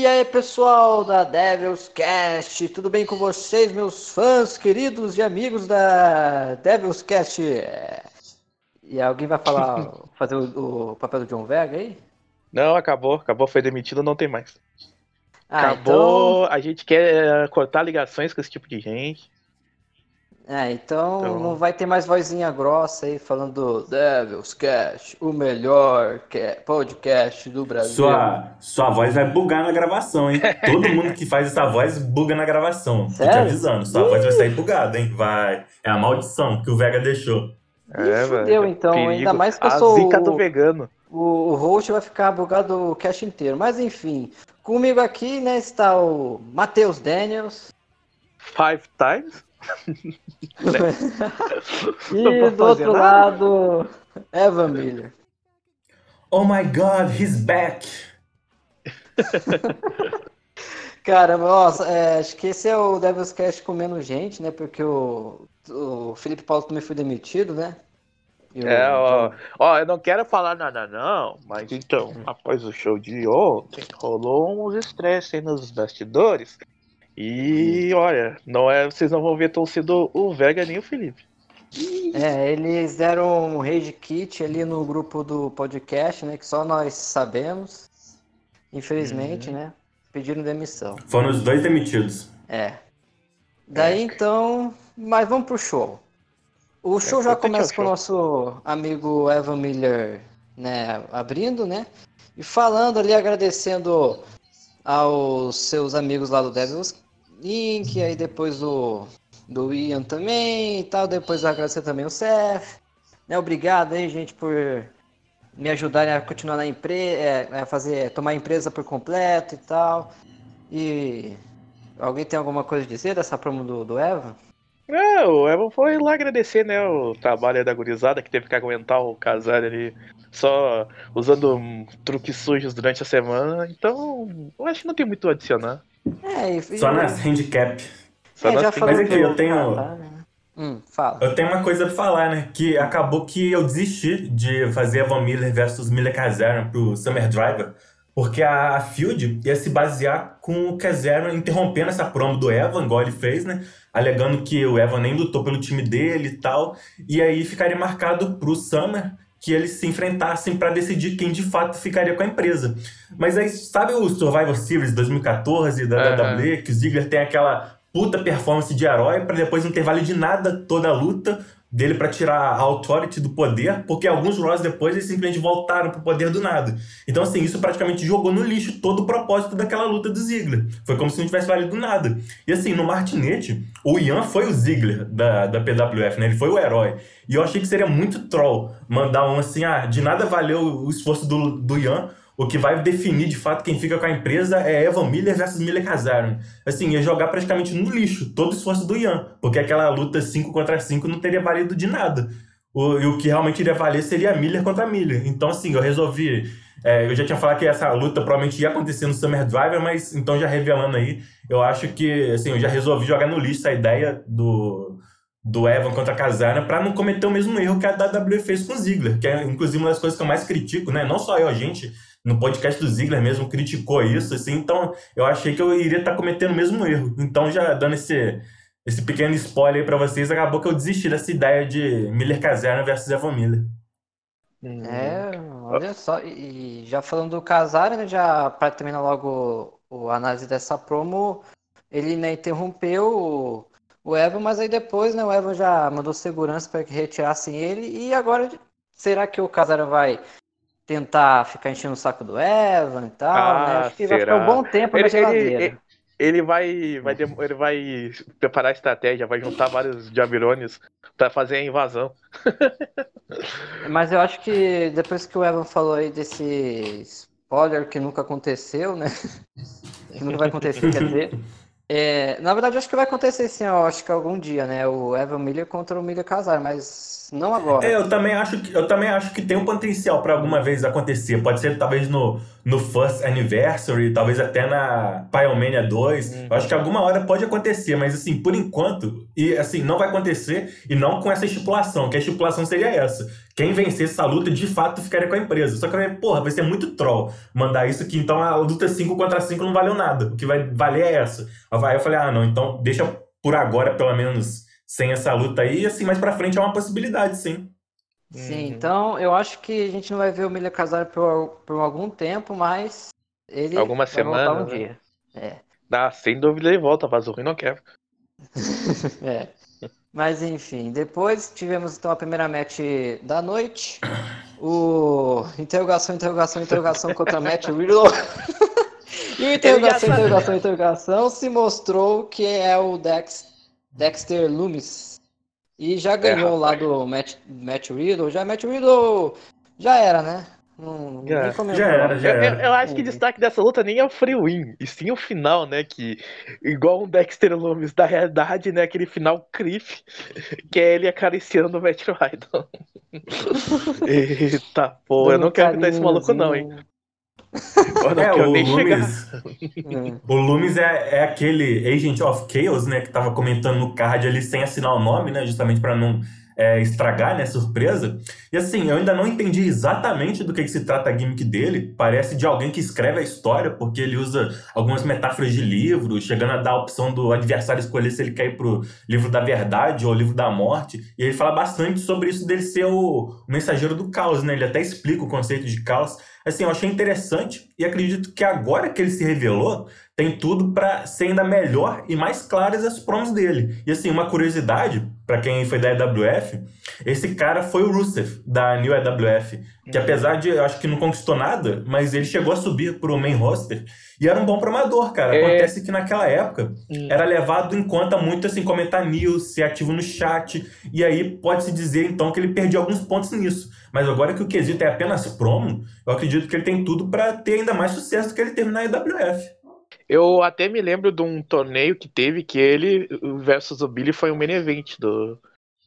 E aí, pessoal da Devils Cast, tudo bem com vocês, meus fãs queridos e amigos da Devils Cast? E alguém vai falar, fazer o, o papel do John Vega aí? Não, acabou, acabou, foi demitido, não tem mais. Ah, acabou, a gente quer cortar ligações com esse tipo de gente. É, então, Então- não vai ter mais vozinha grossa aí falando do Devils Cast, o melhor ca- podcast do Brasil. Sua, sua voz vai bugar na gravação, hein? Todo mundo que faz essa voz buga na gravação. Tô te avisando, sua voz vai sair bugada, hein? Vai. É a maldição que o Vega deixou. Ih, fudeu, então, ainda mais que eu a sou zica o- do vegano. O, o host vai ficar bugado o cast inteiro. Mas enfim, comigo aqui, né, está o Matheus Daniels. Five times? e vou do outro nada. lado, Evan Miller. Oh my god, he's back! Cara, nossa, é, acho que esse é o Devils Cast com menos gente, né? Porque o, o Felipe Paulo também foi demitido, né? E o- É, ó, ó, eu não quero falar nada não, mas então, após o show de ontem, rolou uns estresses aí nos bastidores. E olha, não é, vocês não vão ver tão cedo o Vega nem o Felipe. É, eles deram um rage kit ali no grupo do podcast, né? Que só nós sabemos. Infelizmente, né? Pediram demissão. Foram os dois demitidos. É. Daí então, mas vamos pro show. O show já importante é o começa com o show. nosso amigo Evan Miller, né, abrindo, né? E falando ali, agradecendo aos seus amigos lá do Devils Inc, aí depois do, do Ian também e tal, depois agradecer também o Seth, né? Obrigado aí, gente, por me ajudarem a continuar na empresa, a fazer, tomar a empresa por completo e tal. E alguém tem alguma coisa a dizer dessa promo do, do Evan? É, o Evan foi lá agradecer, né, o trabalho da gurizada que teve que aguentar o casal ali só usando truques sujos durante a semana. Então, eu acho que não tem muito a adicionar. É, e, Só nas handicap. Só é, nós já Mas aqui, que eu tenho- tá, né? Hum, fala. Eu tenho uma coisa pra falar, né? Que acabou que eu desisti de fazer Evan Miller versus Miller Kazarian pro Summer Driver, porque a, a Field ia se basear com o Kazarian interrompendo essa promo do Evan, igual ele fez, né? Alegando que o Evan nem lutou pelo time dele e tal. E aí ficaria marcado pro Summer que eles se enfrentassem pra decidir quem de fato ficaria com a empresa. Mas aí, sabe o Survivor Series 2014 da Aham. WWE, que o Ziggler tem aquela puta performance de herói pra depois não ter vale de nada toda a luta dele pra tirar a authority do poder, porque alguns Raws depois eles simplesmente voltaram pro poder do nada. Então, assim, isso praticamente jogou no lixo todo o propósito daquela luta do Ziggler. Foi como se não tivesse valido nada. E assim, no Martinete, o Ian foi o Ziggler da, da PWF, né? Ele foi o herói. E eu achei que seria muito troll mandar um assim, ah, de nada valeu o esforço do, do Ian. O que vai definir de fato quem fica com a empresa é Evan Miller versus Miller Kazarian. Assim, ia jogar praticamente no lixo todo o esforço do Ian, porque aquela luta 5 contra 5 não teria valido de nada. O, e o que realmente iria valer seria Miller contra Miller. Então, assim, eu resolvi. é, eu já tinha falado que essa luta provavelmente ia acontecer no Summer Driver, mas então já revelando aí, eu acho que assim, eu já resolvi jogar no lixo a ideia do, do Evan contra Kazarian pra não cometer o mesmo erro que a WWE fez com o Ziggler, que é inclusive uma das coisas que eu mais critico, né? Não só eu, a gente no podcast do Ziggler mesmo criticou isso, assim, então eu achei que eu iria estar cometendo o mesmo erro. Então, já dando esse, esse pequeno spoiler aí pra vocês, acabou que eu desisti dessa ideia de Miller Kazarian versus Evan Miller. Hum. É, olha só, e já falando do Casari, né, já para terminar logo o, a análise dessa promo, ele né, interrompeu o, o Evan, mas aí depois, né, o Evan já mandou segurança para que retirassem ele, e agora será que o Casari vai tentar ficar enchendo o saco do Evan e tal, Ah, né? Acho que vai ficar será? um bom tempo na Ele, geladeira. ele, ele vai, vai, ele vai preparar a estratégia, vai juntar vários Jabirones pra fazer a invasão. Mas eu acho que depois que o Evan falou aí desse spoiler que nunca aconteceu, né? que nunca vai acontecer, quer dizer. É, na verdade, acho que vai acontecer sim, eu acho que algum dia, né? O Evan Miller contra o Miller Casar, mas não agora. É, eu também acho que eu também acho que tem um potencial pra alguma vez acontecer. Pode ser talvez no, no First Anniversary, talvez até na Pyromania 2. Uhum. Eu acho que alguma hora pode acontecer, mas assim, por enquanto, e assim, não vai acontecer e não com essa estipulação, que a estipulação seria essa, quem vencesse essa luta de fato ficaria com a empresa. Só que eu falei, porra, vai ser muito troll mandar isso aqui, então a luta 5 contra 5 não valeu nada. O que vai valer é essa. Aí eu falei, ah, não, então deixa por agora, pelo menos, sem essa luta aí, assim, mais pra frente é uma possibilidade, sim. Sim, uhum. então eu acho que a gente não vai ver o Milha Casar por, por algum tempo, mas ele Alguma semana, um né? dia. É. Ah, sem dúvida ele volta, mas o não quer. é. Mas enfim, depois tivemos então a primeira match da noite. O interrogação, interrogação, interrogação contra Matt Riddle. e o interrogação, interrogação, interrogação se mostrou que é o Dex, Dexter Loomis. E já ganhou é, lá do Matt, Matt Riddle. Já Matt Riddle já era, né? Não, já, já era, já era. Eu, eu, acho que o destaque dessa luta nem é o free win, e sim o final, né? Que, igual um Dexter Loomis da realidade, né? Aquele final Criff, que é ele acariciando o Matt Riddle. Eita, pô, eu não quero evitar esse maluco, não, hein? Não é, quero nem Loomis, o Loomis é, é aquele Agent of Chaos, né? Que tava comentando no card ali sem assinar o nome, né? Justamente para não é, estragar, né? Surpresa. E assim, eu ainda não entendi exatamente do que, que, se trata a gimmick dele. Parece de alguém que escreve a história, porque ele usa algumas metáforas de livro, chegando a dar a opção do adversário escolher se ele quer ir pro livro da verdade ou livro da morte. E ele fala bastante sobre isso dele ser o, o mensageiro do caos, né? Ele até explica o conceito de caos. Assim, eu achei interessante e acredito que agora que ele se revelou, tem tudo para ser ainda melhor e mais claras as promos dele. E assim, uma curiosidade, para quem foi da EWF, esse cara foi o Rusev, da New EWF, que uhum. apesar de, eu acho que não conquistou nada, mas ele chegou a subir pro main roster e era um bom promador, cara. É... Acontece que naquela época era levado em conta muito assim, comentar news, ser ativo no chat, e aí pode-se dizer então que ele perdeu alguns pontos nisso. Mas agora que o quesito é apenas promo, eu acredito que ele tem tudo para ter ainda mais sucesso do que ele teve na EWF. Eu até me lembro de um torneio que teve que ele versus o Billy foi um main event do,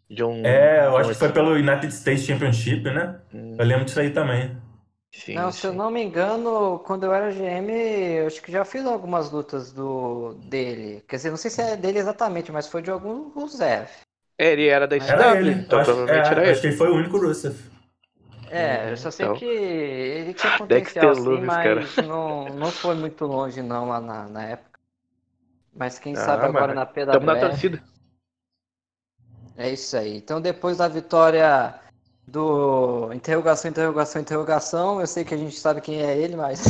de um. É, eu acho que foi pelo United States Championship, né? Hum. Eu lembro disso aí também. Sim, não, sim. se eu não me engano, quando eu era GM, eu acho que já fiz algumas lutas do dele. Quer dizer, não sei se é dele exatamente, mas foi de algum Rusev. É, ele era da Era ele. Então, acho, provavelmente é, era ele. Acho que ele foi o único Rusev. É, eu só sei então... que ele tinha potencial sim, mas não, não foi muito longe não lá na, na época. Mas quem ah, sabe agora na PWF... Estamos na torcida. É isso aí. Então depois da vitória do interrogação, interrogação, interrogação. Eu sei que a gente sabe quem é ele, mas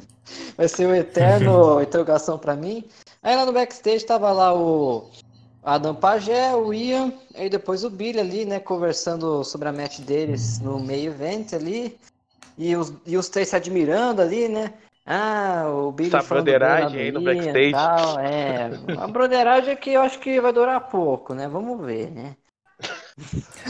vai ser o eterno interrogação para mim. Aí lá no backstage tava lá o Adam Pagé, o Ian, aí depois o Billy ali, né, conversando sobre a match deles no meio evento ali. E os, e os três se admirando ali, né? Ah, o Billy Essa broderagem aí no backstage. Tal, é, a broderagem é que eu acho que vai durar pouco, né? Vamos ver, né?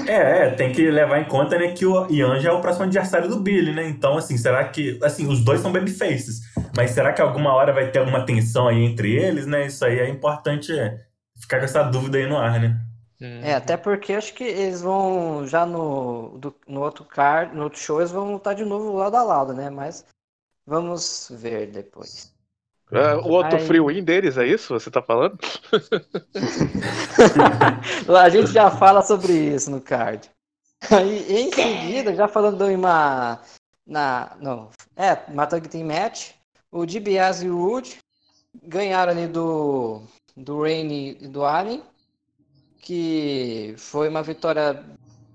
É, é, tem que levar em conta, né, que o Ian já é o próximo adversário do Billy, né? Então, assim, será que. Assim, os dois são babyfaces. Mas será que alguma hora vai ter alguma tensão aí entre eles, né? Isso aí é importante ficar com essa dúvida aí no ar, né? É, até porque acho que eles vão já no, do, no outro card, no outro show, eles vão lutar de novo lado a lado, né? Mas vamos ver depois. É, o outro Aí... free win deles, é isso? Você tá falando? a gente já fala sobre isso no card. Aí, em seguida, já falando em uma. Na, não, é, uma tag team match, o DiBiase e o Wood ganharam ali do, do Rain e do Allen, que foi uma vitória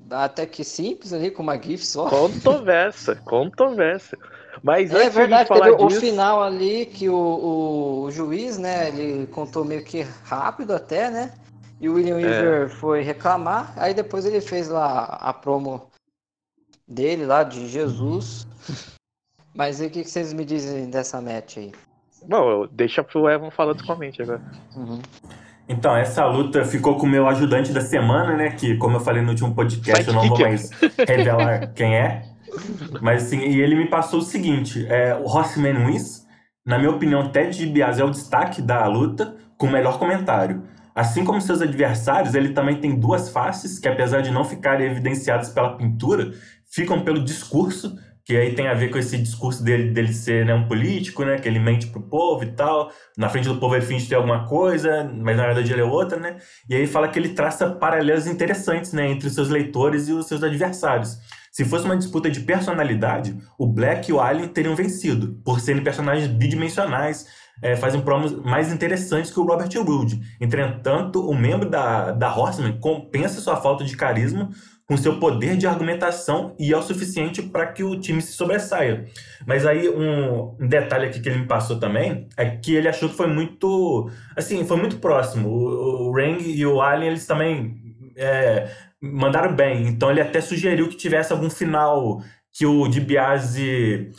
até que simples ali, com uma GIF só. Controvérsia, controvérsia. Mas é verdade, teve disso... o final ali que o, o, o, juiz, né, ele contou meio que rápido até, né? E o William Weaver é. foi reclamar, aí depois ele fez lá a promo dele lá de Jesus. Mas e o que, que vocês me dizem dessa match aí? Bom, deixa pro Evan falando comente agora. Uhum. Então, essa luta ficou com o meu ajudante da semana, né? Que, como eu falei no último podcast, eu não vou mais revelar quem é. Mas assim, e ele me passou o seguinte: é, o Rossman Wins, na minha opinião, Ted DiBiase é o destaque da luta, com o melhor comentário. Assim como seus adversários, ele também tem duas faces que, apesar de não ficarem evidenciadas pela pintura, ficam pelo discurso, que aí tem a ver com esse discurso dele, dele ser né, um político, né, que ele mente pro povo e tal. Na frente do povo ele finge ter alguma coisa, mas na verdade ele é outra, né? E aí fala que ele traça paralelos interessantes né, entre os seus leitores e os seus adversários. Se fosse uma disputa de personalidade, o Black e o Alien teriam vencido, por serem personagens bidimensionais, é, fazem promos mais interessantes que o Robert Wood. Entretanto, o membro da, da Horseman compensa sua falta de carisma com seu poder de argumentação e é o suficiente para que o time se sobressaia. Mas aí um, detalhe aqui que ele me passou também é que ele achou que foi muito, assim, foi muito próximo. O, o Rang e o Alien eles também é, mandaram bem. Então ele até sugeriu que tivesse algum final que o DiBiase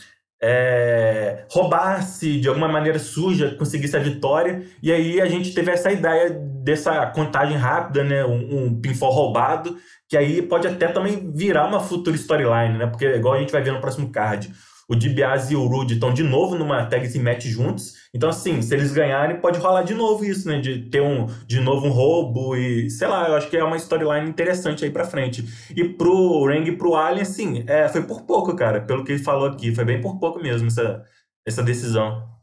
é, roubasse de alguma maneira suja, conseguisse a vitória. E aí a gente teve essa ideia dessa contagem rápida, né? Um, um pinfall roubado, que aí pode até também virar uma futura storyline, né? Porque igual a gente vai ver no próximo card. O DiBiase e o Rude estão de novo numa tag team match juntos. Então, assim, se eles ganharem, pode rolar de novo isso, né? De ter um, de novo um roubo e, sei lá, eu acho que é uma storyline interessante aí pra frente. E pro Rang e pro Alien, assim, é, foi por pouco, cara, pelo que ele falou aqui. Foi bem por pouco mesmo essa, essa decisão.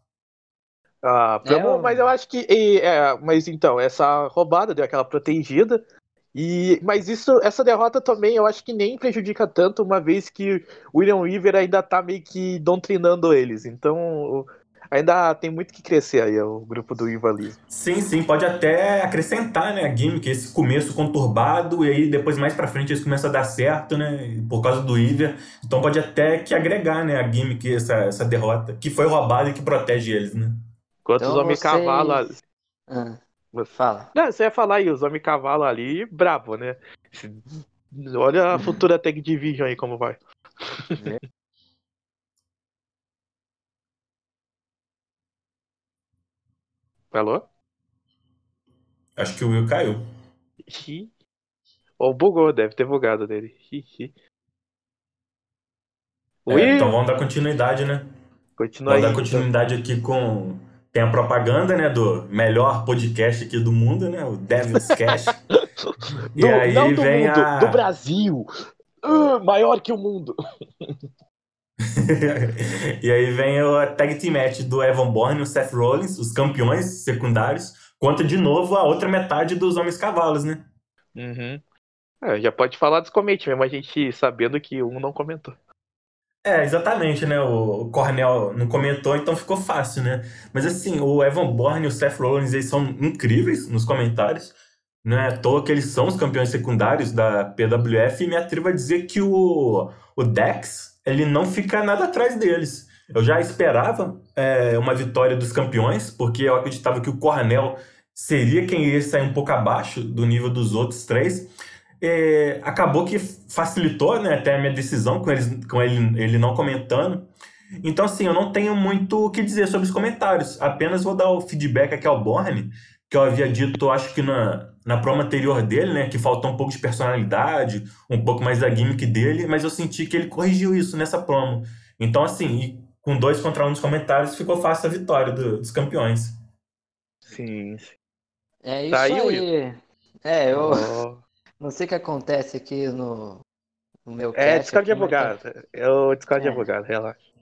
Ah, é, mas eu acho que. E, é, mas então, essa roubada deu aquela protegida. E, mas isso, essa derrota também eu acho que nem prejudica tanto, uma vez que o William Weaver ainda tá meio que doutrinando eles. Então ainda tem muito que crescer aí o grupo do Ivalismo. Sim, sim, pode até acrescentar, né, a gimmick, esse começo conturbado, e aí depois mais pra frente eles começam a dar certo, né, por causa do Iver. Então pode até que agregar, né, a gimmick, essa, essa derrota, que foi roubada e que protege eles, né. Quanto então, os homens vocês... cavalo... Ah. Fala. Não, você ia falar aí, os homens cavalo ali, brabo, né? Olha a futura Tag Division aí como vai. É. Alô? Acho que o Will caiu. Ou bugou, deve ter bugado dele. É, então vamos dar continuidade, né? Continua vamos aí, dar continuidade então. aqui com tem a propaganda, né, do melhor podcast aqui do mundo, né, o Devil's Cash. e do, aí não do vem mundo, a... do Brasil. Uh, maior que o mundo. e aí vem o tag team match do Evan Bourne e o Seth Rollins, os campeões secundários, contra de novo a outra metade dos Homens Cavalos, né? Uhum. É, já pode falar dos commits mesmo, a gente sabendo que um não comentou. É, exatamente, né? O Cornell não comentou, então ficou fácil, né? Mas assim, o Evan Bourne e o Seth Rollins eles são incríveis nos comentários. Não é à toa que eles são os campeões secundários da PWF e me atrevo a dizer que o, o Dex ele não fica nada atrás deles. Eu já esperava é, uma vitória dos campeões, porque eu acreditava que o Cornell seria quem iria sair um pouco abaixo do nível dos outros três é, acabou que facilitou né, até a minha decisão com, eles, com ele, ele não comentando. Então, assim, eu não tenho muito o que dizer sobre os comentários. Apenas vou dar o feedback aqui ao Borne, que eu havia dito, acho que na, na promo anterior dele, né, que faltou um pouco de personalidade, um pouco mais da gimmick dele, mas eu senti que ele corrigiu isso nessa promo. Então, assim, com dois contra um nos comentários, ficou fácil a vitória do, dos campeões. Sim. É isso tá aí. aí. É, eu. Oh. Não sei o que acontece aqui no, no meu É, Discord de advogado. É o Discord de é. advogado, relaxa.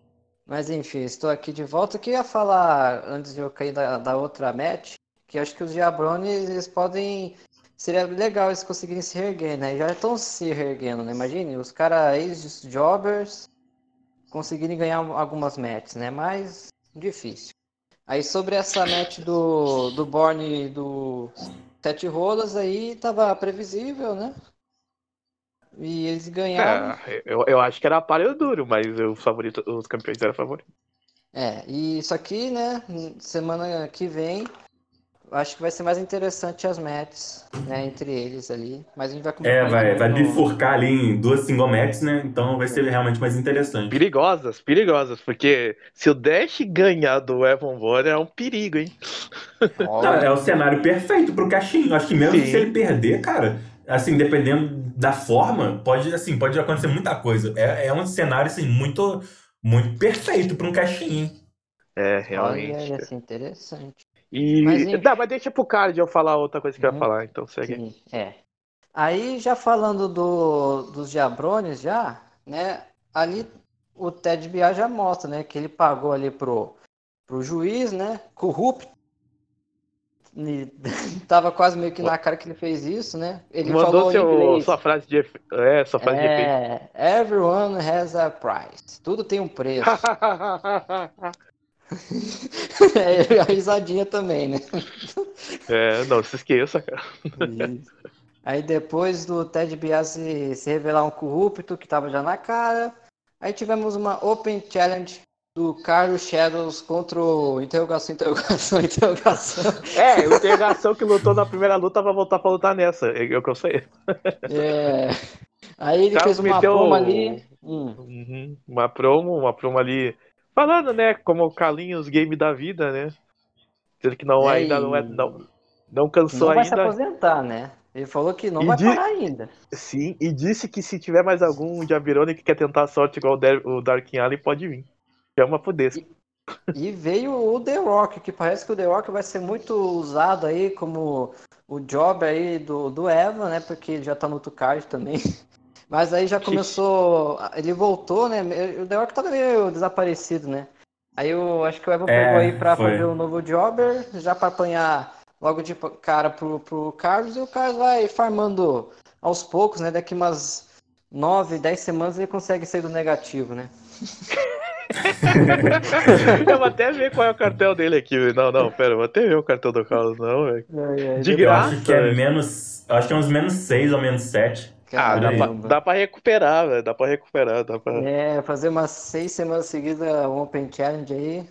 Mas enfim, estou aqui de volta. Eu queria falar, antes de eu cair da, da outra match, que acho que os Diabrones, eles podem... Seria legal eles conseguirem se reerguer, né? Já estão se reerguendo, né? Imagine, os caras ex-jobbers conseguirem ganhar algumas matches, né? Mas difícil. Aí sobre essa match do, do Borne do Sete rolas aí tava previsível, né? E eles ganharam. É, eu, eu acho que era aparelho duro, mas o favorito, os campeões eram favoritos. É, e isso aqui, né? Semana que vem acho que vai ser mais interessante as matches, né, entre eles ali. Mas a gente vai É, vai, vai bifurcar ali em duas single matches, né? Então vai ser realmente mais interessante. Perigosas, perigosas, porque se o Dash ganhar do Evan Bourne é um perigo, hein? Não, é o cenário perfeito pro Caixinho. Acho que mesmo Sim. se ele perder, cara, assim, dependendo da forma, pode, assim, pode acontecer muita coisa. É, é um cenário, assim, muito, muito perfeito para um Caixinho. É, realmente. Olha, ia ser interessante. E. Mas, Não, mas deixa pro card eu falar outra coisa que uhum. eu ia uhum. falar, então segue. Sim, é. Aí, já falando do, dos Diabrones, já, né? Ali o Ted Biar já mostra, né? Que ele pagou ali pro, pro juiz, né? Corrupto. E tava quase meio que na cara que ele fez isso, né? Ele Mandou falou em seu, sua frase de. É, sua frase de efeito. É, everyone has a price. Tudo tem um preço. é, a risadinha também, né? é, não se esqueça, cara. Isso. Aí depois do Ted Biasi se revelar um corrupto que tava já na cara, aí tivemos uma Open Challenge do Carlos Shadows contra o interrogação, interrogação, interrogação. É, o interrogação que lutou na primeira luta vai voltar pra lutar nessa. É o que eu sei. É. Aí ele Carlos fez uma promo ali. Hum. Uhum, Uma promo, uma promo ali. Falando, né? Como o Carlinhos Game da vida, né? Dizendo que não, É, ainda e- não é. Não, não cansou Não vai se ainda. aposentar, né? Ele falou que não E vai de- parar ainda. Sim, e disse que se tiver mais algum Jabirone que quer tentar a sorte igual o Darkin Allen, pode vir. Chama pro desse. E veio o The Rock, que parece que o The Rock vai ser muito usado aí como o job aí do, do Eva, né? Porque ele já tá no outro card também. Mas aí já começou. Ele voltou, né? O The Rock tava meio desaparecido, né? Aí eu acho que o Eva É, pegou aí pra foi. fazer o novo jobber, já pra apanhar logo de cara pro, pro Carlos, e o Carlos vai farmando aos poucos, né? Daqui umas 9, 10 semanas ele consegue sair do negativo, né? eu vou até ver qual é o cartel dele aqui. Não, não, pera, eu vou até ver o cartel do Carlos, não, velho. De Eu graça. acho que é menos. eu Acho que é uns menos 6 ou menos 7. Ah, dá pra, dá pra recuperar, velho. Dá pra recuperar, dá pra. É, fazer umas seis semanas seguidas um Open Challenge aí.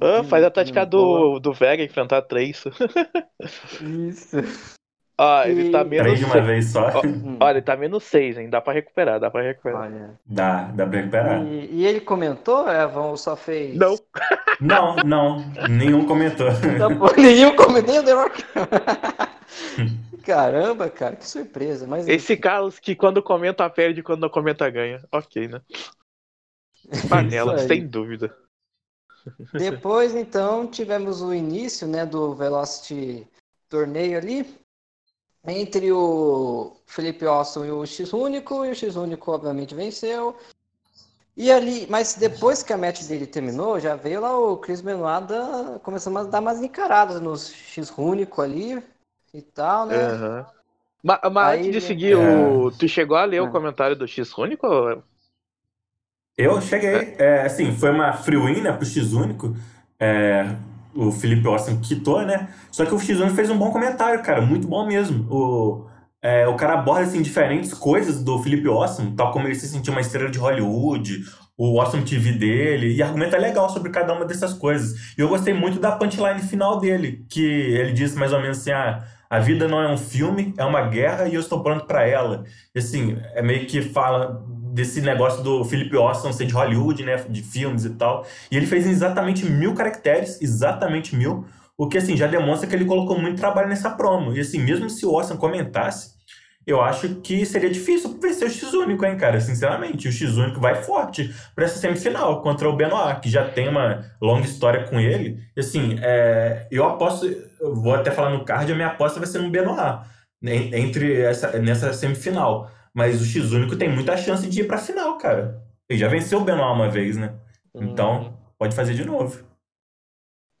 Ah, faz a tática Boa. do, do Vega enfrentar três. Isso. Ah, ele tá E- menos. Três de uma seis. vez só. Ó, Olha, ele tá menos seis, hein? Dá pra recuperar, dá pra recuperar. Olha. Dá, dá pra recuperar. E, e ele comentou, Evan, ou só fez? Não, Não, não. Nenhum comentou. Não, pô, nenhum comentou, nem o The Rock. Caramba, cara, que surpresa. Mas esse Carlos que quando comenta perde, quando não comenta ganha. Ok, né? Panela, sem dúvida. Depois, então, tivemos o início, né, do Velocity torneio ali. Entre o Felipe Austin e o X-Único, e o X-Único obviamente venceu. E ali, mas depois que a match dele terminou, já veio lá o Chris Benoit da- começando a dar umas encaradas no X-Único ali e tal, né? Aham. Mas, mas Aí, antes de seguir, É. o... tu chegou a ler É. o comentário do X Único? Eu cheguei, é, assim, foi uma free win, né, pro X-Único. É, o Felipe Austin quitou, né? Só que o X-Único fez um bom comentário, cara, muito bom mesmo. O, é, o cara aborda, assim, diferentes coisas do Felipe Austin, tal como ele se sentiu uma estrela de Hollywood, o Awesome TV dele, e argumenta legal sobre cada uma dessas coisas. E eu gostei muito da punchline final dele, que ele diz mais ou menos assim, ah, a vida não é um filme, é uma guerra e eu estou pronto para ela. E assim, é meio que fala desse negócio do Philip Austin ser de Hollywood, né, de filmes e tal. E ele fez exatamente mil caracteres, exatamente mil, o que assim já demonstra que ele colocou muito trabalho nessa promo. E assim, mesmo se o Austin comentasse, eu acho que seria difícil vencer o X-Único, hein, cara? Sinceramente, o X-Único vai forte para essa semifinal contra o Benoit, que já tem uma longa história com ele. E, assim, é, eu aposto, eu vou até falar no card, a minha aposta vai ser no Benoit, né, entre essa, nessa semifinal. Mas o X-Único tem muita chance de ir pra final, cara. Ele já venceu o Benoit uma vez, né? Então, pode fazer de novo.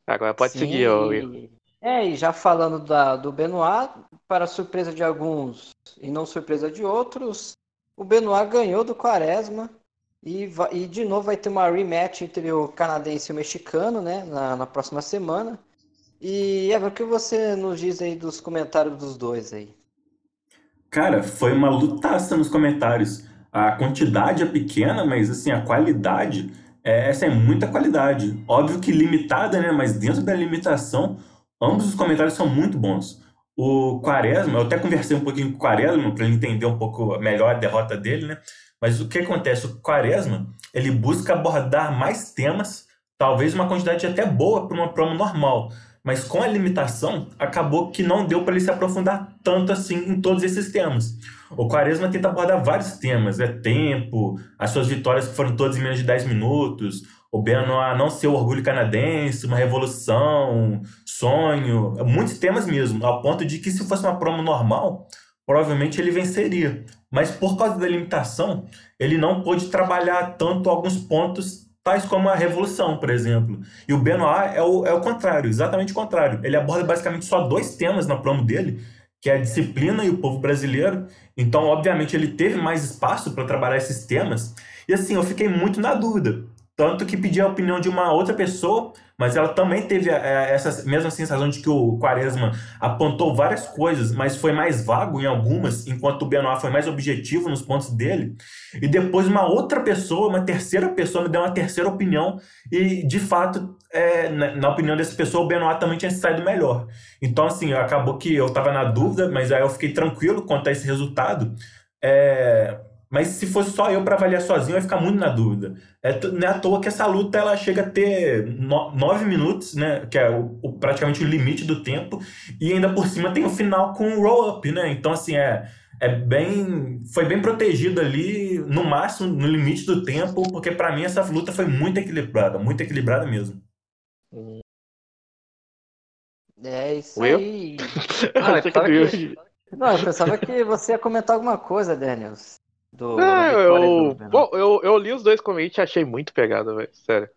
Agora pode Sim, seguir, ô, e- É, e já falando da, do Benoit, para surpresa de alguns e não surpresa de outros, o Benoit ganhou do Quaresma e, e de novo vai ter uma rematch entre o canadense e o mexicano, né, na, na próxima semana. E Eva, o que você nos diz aí dos comentários dos dois aí? Cara, foi uma lutaça nos comentários. A quantidade é pequena, mas assim, a qualidade, é, essa é muita qualidade. Óbvio que limitada, né? Mas dentro da limitação, ambos os comentários são muito bons. O Quaresma, eu até conversei um pouquinho com o Quaresma para ele entender um pouco melhor a derrota dele, né? Mas o que acontece? O Quaresma, ele busca abordar mais temas, talvez uma quantidade até boa para uma promo normal. Mas com a limitação, acabou que não deu para ele se aprofundar tanto assim em todos esses temas. O Quaresma tenta abordar vários temas, é tempo, as suas vitórias que foram todas em menos de 10 minutos, o Benoit não ser o orgulho canadense, uma revolução, sonho, muitos temas mesmo, ao ponto de que se fosse uma promo normal, provavelmente ele venceria. Mas por causa da limitação, ele não pôde trabalhar tanto alguns pontos tais como a revolução, por exemplo. E o Benoit é o, é o contrário, exatamente o contrário. Ele aborda basicamente só dois temas na promo dele, que é a disciplina e o povo brasileiro. Então, obviamente, ele teve mais espaço para trabalhar esses temas. E assim, eu fiquei muito na dúvida. Tanto que pedi a opinião de uma outra pessoa, mas ela também teve é, essa mesma sensação de que o Quaresma apontou várias coisas, mas foi mais vago em algumas, enquanto o Benoit foi mais objetivo nos pontos dele. E depois uma outra pessoa, uma terceira pessoa, me deu uma terceira opinião, e de fato, é, na, na, opinião dessa pessoa, o Benoit também tinha saído melhor. Então, assim, acabou que eu estava na dúvida, mas aí eu fiquei tranquilo quanto a esse resultado. É, mas se fosse só eu para avaliar sozinho, eu ia ficar muito na dúvida. É, não é à toa que essa luta ela chega a ter no, nove minutos, né? Que é o, o, praticamente o limite do tempo. E ainda por cima tem o final com o roll-up, né? Então, assim, é, é bem. Foi bem protegido ali, no máximo, no limite do tempo, porque para mim essa luta foi muito equilibrada, muito equilibrada mesmo. É isso aí. Ah, eu que... Não, eu pensava que você ia comentar alguma coisa, Daniels. Do, eu, do bom, eu, eu li os dois commits e achei muito pegada, velho. Sério.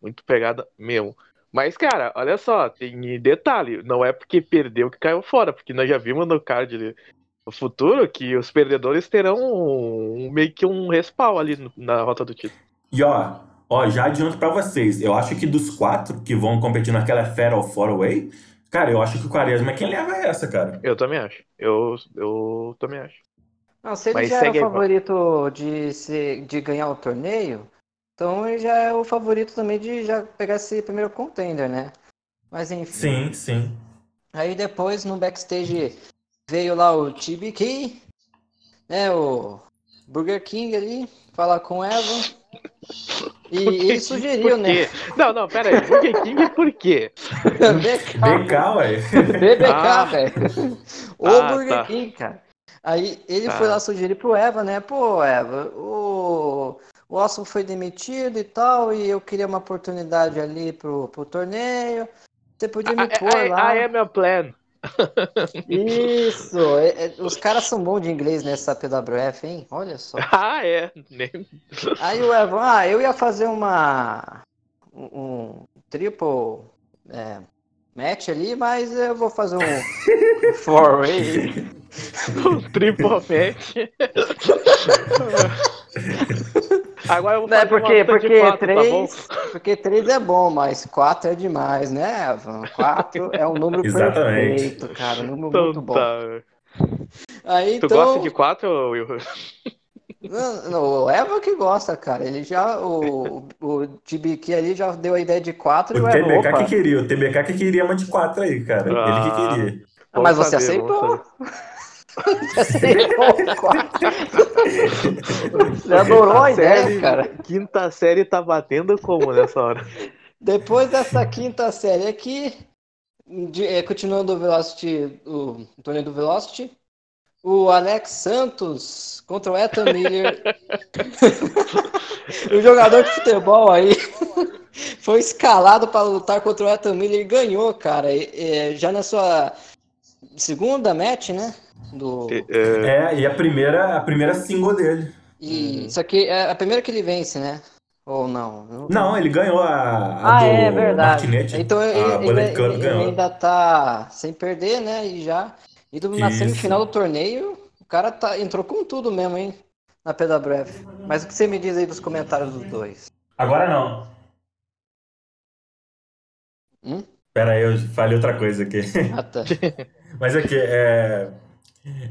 Muito pegada mesmo. Mas, cara, olha só, tem detalhe. Não é porque perdeu que caiu fora, porque nós já vimos no card no futuro que os perdedores terão um, meio que um respawn ali na rota do título. E ó, ó, já adianto para vocês. Eu acho que dos quatro que vão competir naquela Fatal Four Away, cara, eu acho que o Quaresma é quem leva essa, cara. Eu também acho. Eu, eu também acho. Não, se ele Mas já era o favorito de, se, de ganhar o torneio, então ele já é o favorito também de já pegar esse primeiro contender, né? Mas enfim. Sim, sim. Aí depois no backstage veio lá o TBK, né? O Burger King ali, falar com Evan. E ele sugeriu, né? Não, não, pera aí. Burger King por quê? BK, BK ué. BBK, ah. velho. O ah, Burger tá. King, cara. Aí ele tá. foi lá sugerir pro Eva, né? Pô, Eva, o, o Austin foi demitido e tal, e eu queria uma oportunidade ali pro, pro torneio. Você podia me pôr I, lá. I, I am your plan. Isso! É, é, os caras são bons de inglês nessa PWF, hein? Olha só. Ah, é. Aí o Evan, ah, eu ia fazer uma. Um, um triple é, match ali, mas eu vou fazer um four-way. Um triple match. Agora eu vou fazer porque, porque quatro, tá três, tá porque três é bom, mas quatro é demais, né, Evan? Quatro é um número perfeito, cara, um número então, muito bom. Tá. Aí, tu então... gosta de quatro, Will? Não, não, o Eva que gosta, cara. Ele já. O, o TBQ ali já deu a ideia de quatro o e o TBK Eva, que queria, o TBK que queria uma de quatro aí, cara. Ah, Ele que ah, queria. Ah, mas você aceitou. Você adorou a ideia, série, cara. Quinta série tá batendo como nessa hora? Depois dessa quinta série aqui, de, é, continuando o Velocity, o, o torneio do Velocity, o Alex Santos contra o Ethan Miller. o jogador de futebol aí foi escalado para lutar contra o Ethan Miller e ganhou, cara. E, já na sua segunda match, né? Do... É, e a primeira, a primeira single dele. E isso aqui é a primeira que ele vence, né? Ou não? Não, ele ganhou a, a ah, é, verdade. Martinete. Então ele, ele, ele, ele ainda tá sem perder, né? E já e do, na semifinal do torneio, o cara tá, entrou com tudo mesmo, hein? Na PWF. Mas o que você me diz aí dos comentários dos dois? Agora não. Hum? Pera aí, eu falei outra coisa aqui. Ah, tá. Mas aqui, é...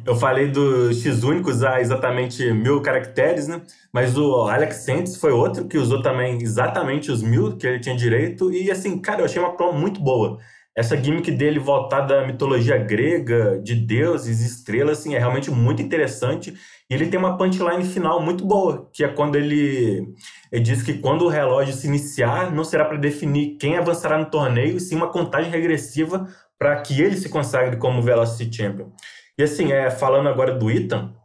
Eu falei dos X únicos a exatamente mil caracteres, né? Mas o Alex Santos foi outro que usou também exatamente os mil que ele tinha direito. E assim, cara, eu achei uma prova muito boa essa gimmick dele voltada à mitologia grega, de deuses, estrelas, assim, é realmente muito interessante. E ele tem uma punchline final muito boa, que é quando ele, ele diz que quando o relógio se iniciar, não será para definir quem avançará no torneio, e sim uma contagem regressiva para que ele se consagre como Velocity Champion. E assim, é, falando agora do Ethan,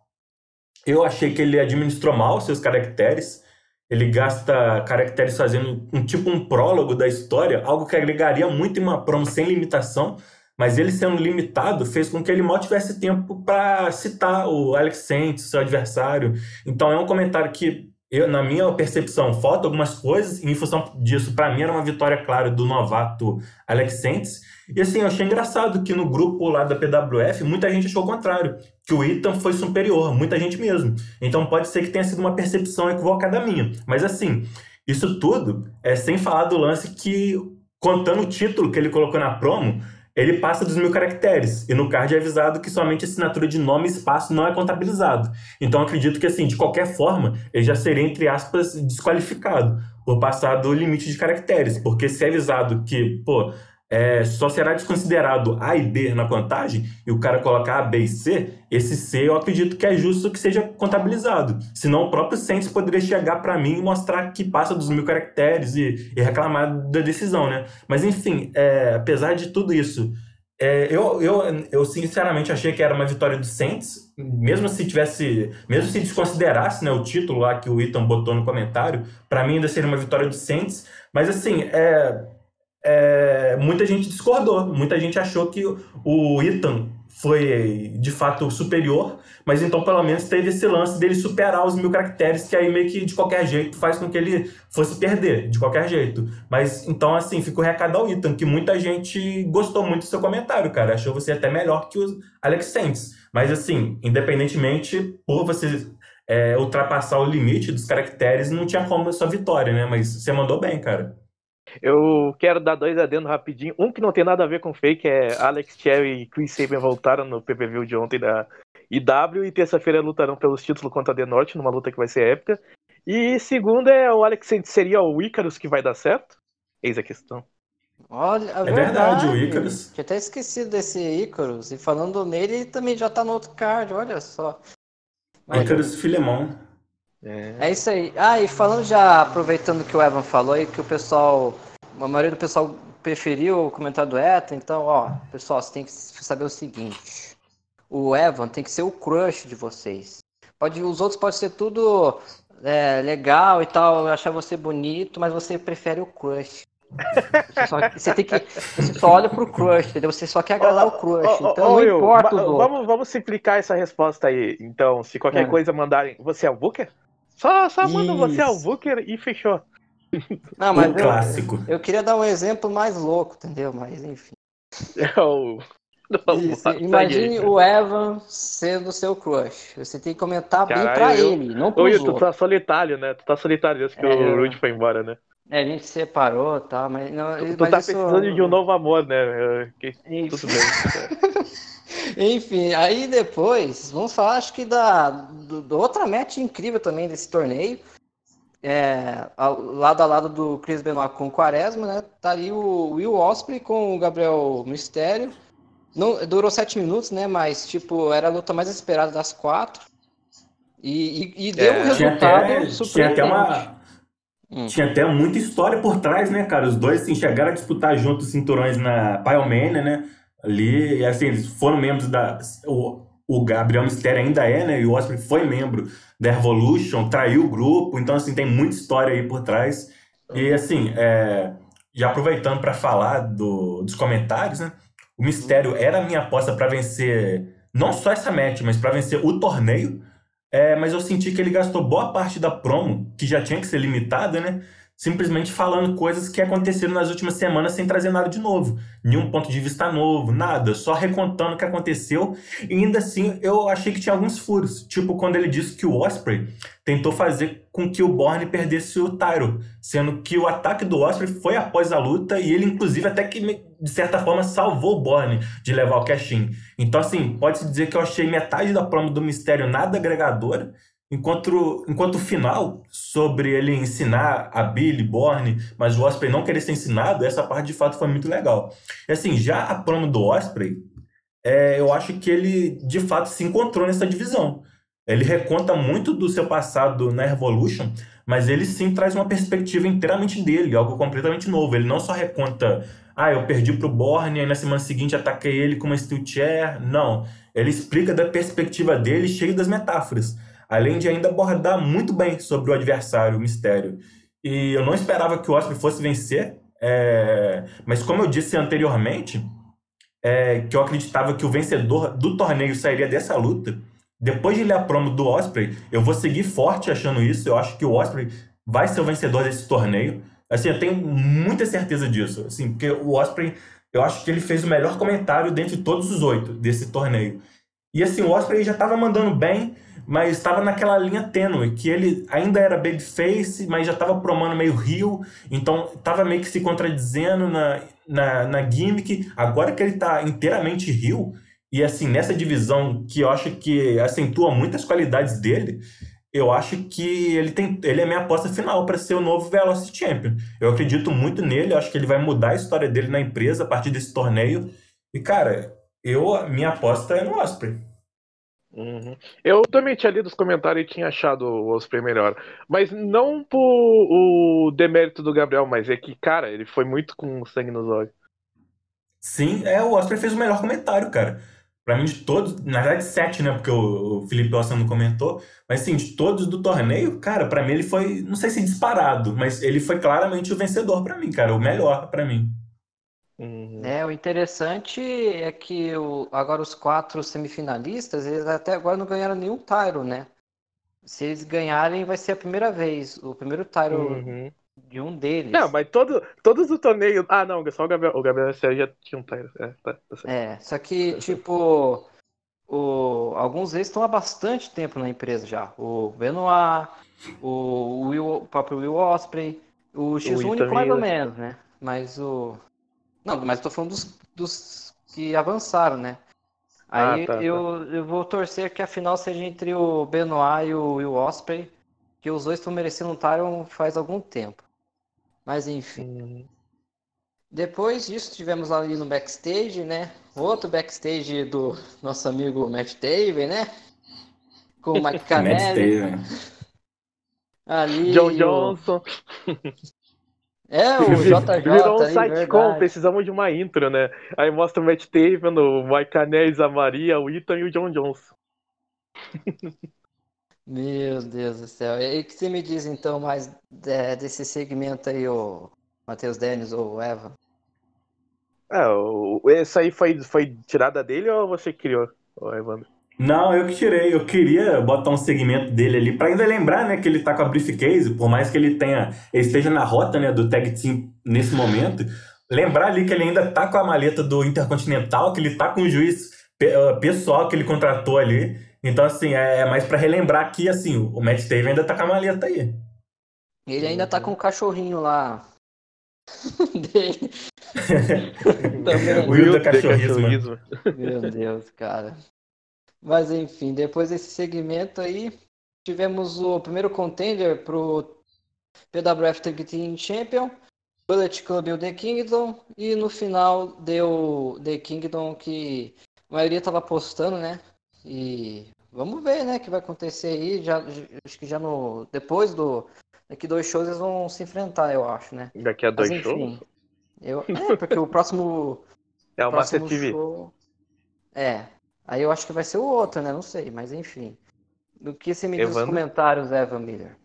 eu achei que ele administrou mal seus caracteres, ele gasta caracteres fazendo um tipo um prólogo da história, algo que agregaria muito em uma promo sem limitação, mas ele sendo limitado fez com que ele mal tivesse tempo para citar o Alex Saints, seu adversário. Então é um comentário que eu, na minha percepção, falta algumas coisas, e em função disso, para mim era uma vitória clara do novato Alex Saints. E assim, eu achei engraçado que no grupo lá da PWF, muita gente achou o contrário, que o Ethan foi superior, muita gente mesmo. Então pode ser que tenha sido uma percepção equivocada minha. Mas assim, isso tudo é sem falar do lance que, contando o título que ele colocou na promo, ele passa dos mil caracteres. E no card é avisado que somente assinatura de nome e espaço não é contabilizado. Então acredito que, assim, de qualquer forma, ele já seria, entre aspas, desqualificado por passar do limite de caracteres. Porque se é avisado que, pô, é, só será desconsiderado A e B na contagem, e o cara colocar A, B e C, esse C eu acredito que é justo que seja contabilizado. Senão o próprio Saints poderia chegar para mim e mostrar que passa dos mil caracteres e, e reclamar da decisão, né? Mas enfim, é, apesar de tudo isso, é, eu, eu, eu sinceramente achei que era uma vitória do Saints, mesmo se tivesse, mesmo se desconsiderasse né, o título lá que o Ethan botou no comentário, para mim ainda seria uma vitória do Saints. Mas assim, é, é, muita gente discordou. Muita gente achou que o Ethan foi de fato superior, mas então pelo menos teve esse lance dele superar os mil caracteres, que aí meio que de qualquer jeito faz com que ele fosse perder, de qualquer jeito. Mas então, assim, fica o recado ao Ethan, que muita gente gostou muito do seu comentário, cara. Achou você até melhor que o Alex Saints. Mas assim, independentemente, por você é, ultrapassar o limite dos caracteres, não tinha como a sua vitória, né? Mas você mandou bem, cara. Eu quero dar dois adendo rapidinho. Um que não tem nada a ver com fake é Alex Cherry e Chris Sabin voltaram no PPV de ontem da IW e terça-feira lutarão pelos títulos contra a The Norte, numa luta que vai ser épica. E segundo é o Alex seria o Icarus que vai dar certo? Eis a questão. Olha, é verdade, verdade, o Icarus. Tinha até esquecido desse Icarus. E falando nele, ele também já tá no outro card, olha só. Icarus Filemon. É. é isso aí. Ah, e falando já, aproveitando que o Evan falou e que o pessoal, a maioria do pessoal preferiu o comentário do Eta, então, ó, pessoal, você tem que saber o seguinte. O Evan tem que ser o crush de vocês. Pode, os outros podem ser tudo é, legal e tal, achar você bonito, mas você prefere o crush. Você, só, você, tem que, você só olha pro crush, entendeu? Você só quer agradar oh, o crush. Oh, então oh, não eu, importa o vamos, vamos simplificar essa resposta aí. Então, se qualquer é. coisa mandarem. Você é o Booker? Só, só manda você ao Booker e fechou. Não, mas um clássico. Eu, queria dar um exemplo mais louco, entendeu? Mas enfim. É o. Isso, imagine o Evan sendo seu crush. Você tem que comentar Caralho, bem pra eu... ele, não pro Oi, tu tá solitário, né? Tu tá solitário desde que é, o Rude foi embora, né? É, a gente se separou, tá? Mas não, tu, tu mas tá isso... precisando de um novo amor, né? Que... Tudo bem. Enfim, aí depois, vamos falar, acho que da do, do outra match incrível também desse torneio. É, ao, lado a lado do Chris Benoit com o Quaresma, né? Tá ali o Will Osprey com o Gabriel Mistério. Não, durou sete minutos, né? Mas, tipo, era a luta mais esperada das quatro. E, e, e deu é, um resultado tinha até, surpreendente. Tinha até, uma, hum. tinha até muita história por trás, né, cara? Os dois assim, chegaram a disputar juntos cinturões na Pyromania, né? Ali, e assim, eles foram membros da. O, o Gabriel Mistério ainda é, né? E o Osprey foi membro da Revolution, traiu o grupo, então, assim, tem muita história aí por trás. E, assim, é, já aproveitando para falar do, dos comentários, né? O Mistério era a minha aposta para vencer não só essa match, mas para vencer o torneio. É, mas eu senti que ele gastou boa parte da promo, que já tinha que ser limitada, né? Simplesmente falando coisas que aconteceram nas últimas semanas sem trazer nada de novo. Nenhum ponto de vista novo, nada, só recontando o que aconteceu. E ainda assim, eu achei que tinha alguns furos. Tipo, quando ele disse que o Osprey tentou fazer com que o Borne perdesse o Tyro, sendo que o ataque do Osprey foi após a luta e ele, inclusive, até que, de certa forma, salvou o Borne de levar o cash-in. Então, assim, pode-se dizer que eu achei metade da promo do Mistério nada agregadora Enquanto, enquanto o final, sobre ele ensinar a Billy Borne, mas o Osprey não querer ser ensinado, essa parte de fato foi muito legal. E assim, já a promo do Osprey, é, eu acho que ele de fato se encontrou nessa divisão. Ele reconta muito do seu passado na Revolution, mas ele sim traz uma perspectiva inteiramente dele, algo completamente novo. Ele não só reconta, ah, eu perdi pro Borne, e na semana seguinte ataquei ele com uma steel chair. Não. Ele explica da perspectiva dele, cheio das metáforas além de ainda abordar muito bem sobre o adversário, o mistério. E eu não esperava que o Osprey fosse vencer, é... mas como eu disse anteriormente, é... que eu acreditava que o vencedor do torneio sairia dessa luta, depois de ler a promo do Osprey, eu vou seguir forte achando isso. Eu acho que o Osprey vai ser o vencedor desse torneio. Assim, eu tenho muita certeza disso. Assim, porque o Osprey, eu acho que ele fez o melhor comentário dentre todos os oito desse torneio. E assim, o Osprey já estava mandando bem, mas estava naquela linha tênue, que ele ainda era babyface, mas já estava promando meio rio, então estava meio que se contradizendo na, na, na gimmick. Agora que ele está inteiramente rio, e assim, nessa divisão que eu acho que acentua muitas qualidades dele, eu acho que ele tem ele é minha aposta final para ser o novo Velocity Champion. Eu acredito muito nele, eu acho que ele vai mudar a história dele na empresa a partir desse torneio. E cara, eu minha aposta é no Osprey. Uhum. Eu também tinha lido os comentários e tinha achado o Osprey melhor. Mas não por o demérito do Gabriel, mas é que, cara, ele foi muito com sangue nos olhos. Sim, é, o Osprey fez o melhor comentário, cara. Pra mim, de todos, na verdade, sete, né? Porque o, Felipe Ossan não comentou. Mas, sim, de todos do torneio, cara, para mim ele foi, não sei se disparado, mas ele foi claramente o vencedor para mim, cara. O melhor para mim. Uhum. É, o interessante é que o, agora os quatro semifinalistas, eles até agora não ganharam nenhum Tyro, né? Se eles ganharem, vai ser a primeira vez. O primeiro Tyro uhum de um deles. Não, mas todo, todos os torneios. Ah, não, só o Gabriel, o Gabriel já tinha um Tyler. É, tá, tá é, só que, tipo, o, alguns deles estão há bastante tempo na empresa já. O Benoit, o, Will, o próprio Will Osprey, o X o único mais ou menos, né? Mas o. Não, mas tô falando dos, dos que avançaram, né? Aí ah, tá, eu, tá. eu vou torcer que a final seja entre o Benoit e o Will Osprey, que os dois estão merecendo um Tyron faz algum tempo. Mas enfim. Uhum. Depois disso, tivemos ali no backstage, né? Outro backstage do nosso amigo Matt Taven, né? Com o Mike Canelli. ali John Johnson. É, o JJ. Virou um sitecom, precisamos de uma intro, né? Aí mostra o Matt Taven, o Mike Canelli, a Maria, o Ethan e o John Johnson. Meu Deus do céu. E o que você me diz então mais é, desse segmento aí, o Matheus Dennis ou Eva? É, esse aí foi, foi tirada dele ou você criou, Evandro? Não, eu que tirei. Eu queria botar um segmento dele ali para ainda lembrar, né, que ele tá com a briefcase, por mais que ele tenha, ele esteja na rota, né, do tag team nesse momento, lembrar ali que ele ainda tá com a maleta do Intercontinental, que ele tá com o juiz ah, pessoal que ele contratou ali. Então, assim, é, é mais para relembrar que, assim, o Matt Taven ainda tá com a maleta aí. Ele ainda tá com o cachorrinho lá. dele. o Will da cachorrismo. Meu Deus, cara. Mas enfim, depois desse segmento aí, tivemos o primeiro contender pro PWF Tag Team Champion, Bullet Club e o The Kingdom, e no final deu The Kingdom que a maioria tava apostando, né? E vamos ver, né, o que vai acontecer aí. Já, acho que já no. Depois do. Daqui dois shows eles vão se enfrentar, eu acho, né? Daqui a dois Mas, enfim, shows? Eu, é, porque o próximo. É o Master TV. Show, é. Aí eu acho que vai ser o outro, né? Não sei, mas enfim. Do que você me diz nos comentários, Evan Miller?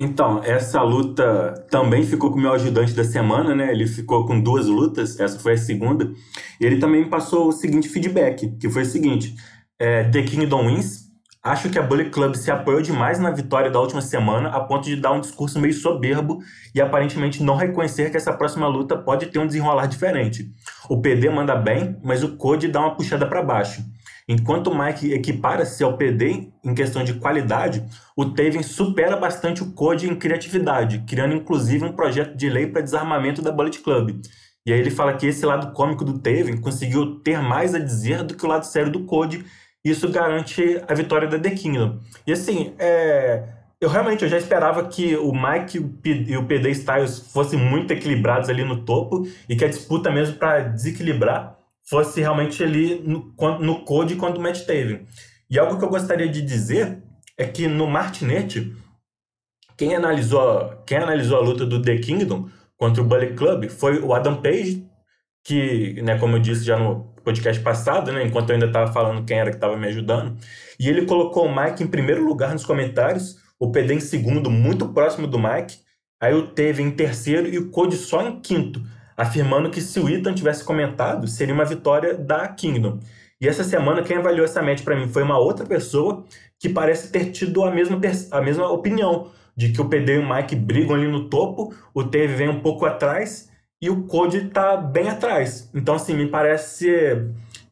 Então, essa luta também ficou com o meu ajudante da semana, né? Ele ficou com duas lutas, essa foi a segunda. E ele também me passou o seguinte feedback, que foi o seguinte: é, The Kingdom Wins. Acho que a Bullet Club se apoiou demais na vitória da última semana, a ponto de dar um discurso meio soberbo e aparentemente não reconhecer que essa próxima luta pode ter um desenrolar diferente. O PD manda bem, mas o Code dá uma puxada para baixo. Enquanto o Mike equipara-se ao PD em questão de qualidade, o Taven supera bastante o Code em criatividade, criando inclusive um projeto de lei para desarmamento da Bullet Club. E aí ele fala que esse lado cômico do Taven conseguiu ter mais a dizer do que o lado sério do Code, isso garante a vitória da The Kingdom. E assim, é... eu realmente eu já esperava que o Mike e o PD Styles fossem muito equilibrados ali no topo e que a disputa mesmo para desequilibrar fosse realmente ali no, no Code quando o Matt teve. E algo que eu gostaria de dizer é que no Martinet, quem analisou, quem analisou a luta do The Kingdom contra o Bullet Club foi o Adam Page, que, né, como eu disse já no podcast passado, né, enquanto eu ainda estava falando quem era que estava me ajudando, e ele colocou o Mike em primeiro lugar nos comentários, o PD em segundo, muito próximo do Mike, aí o Teve em terceiro e o Code só em quinto, afirmando que se o Ethan tivesse comentado, seria uma vitória da Kingdom. E essa semana, quem avaliou essa match para mim foi uma outra pessoa que parece ter tido a mesma, a mesma opinião, de que o PD e o Mike brigam ali no topo, o Teve vem um pouco atrás e o Code tá bem atrás. Então, assim, me parece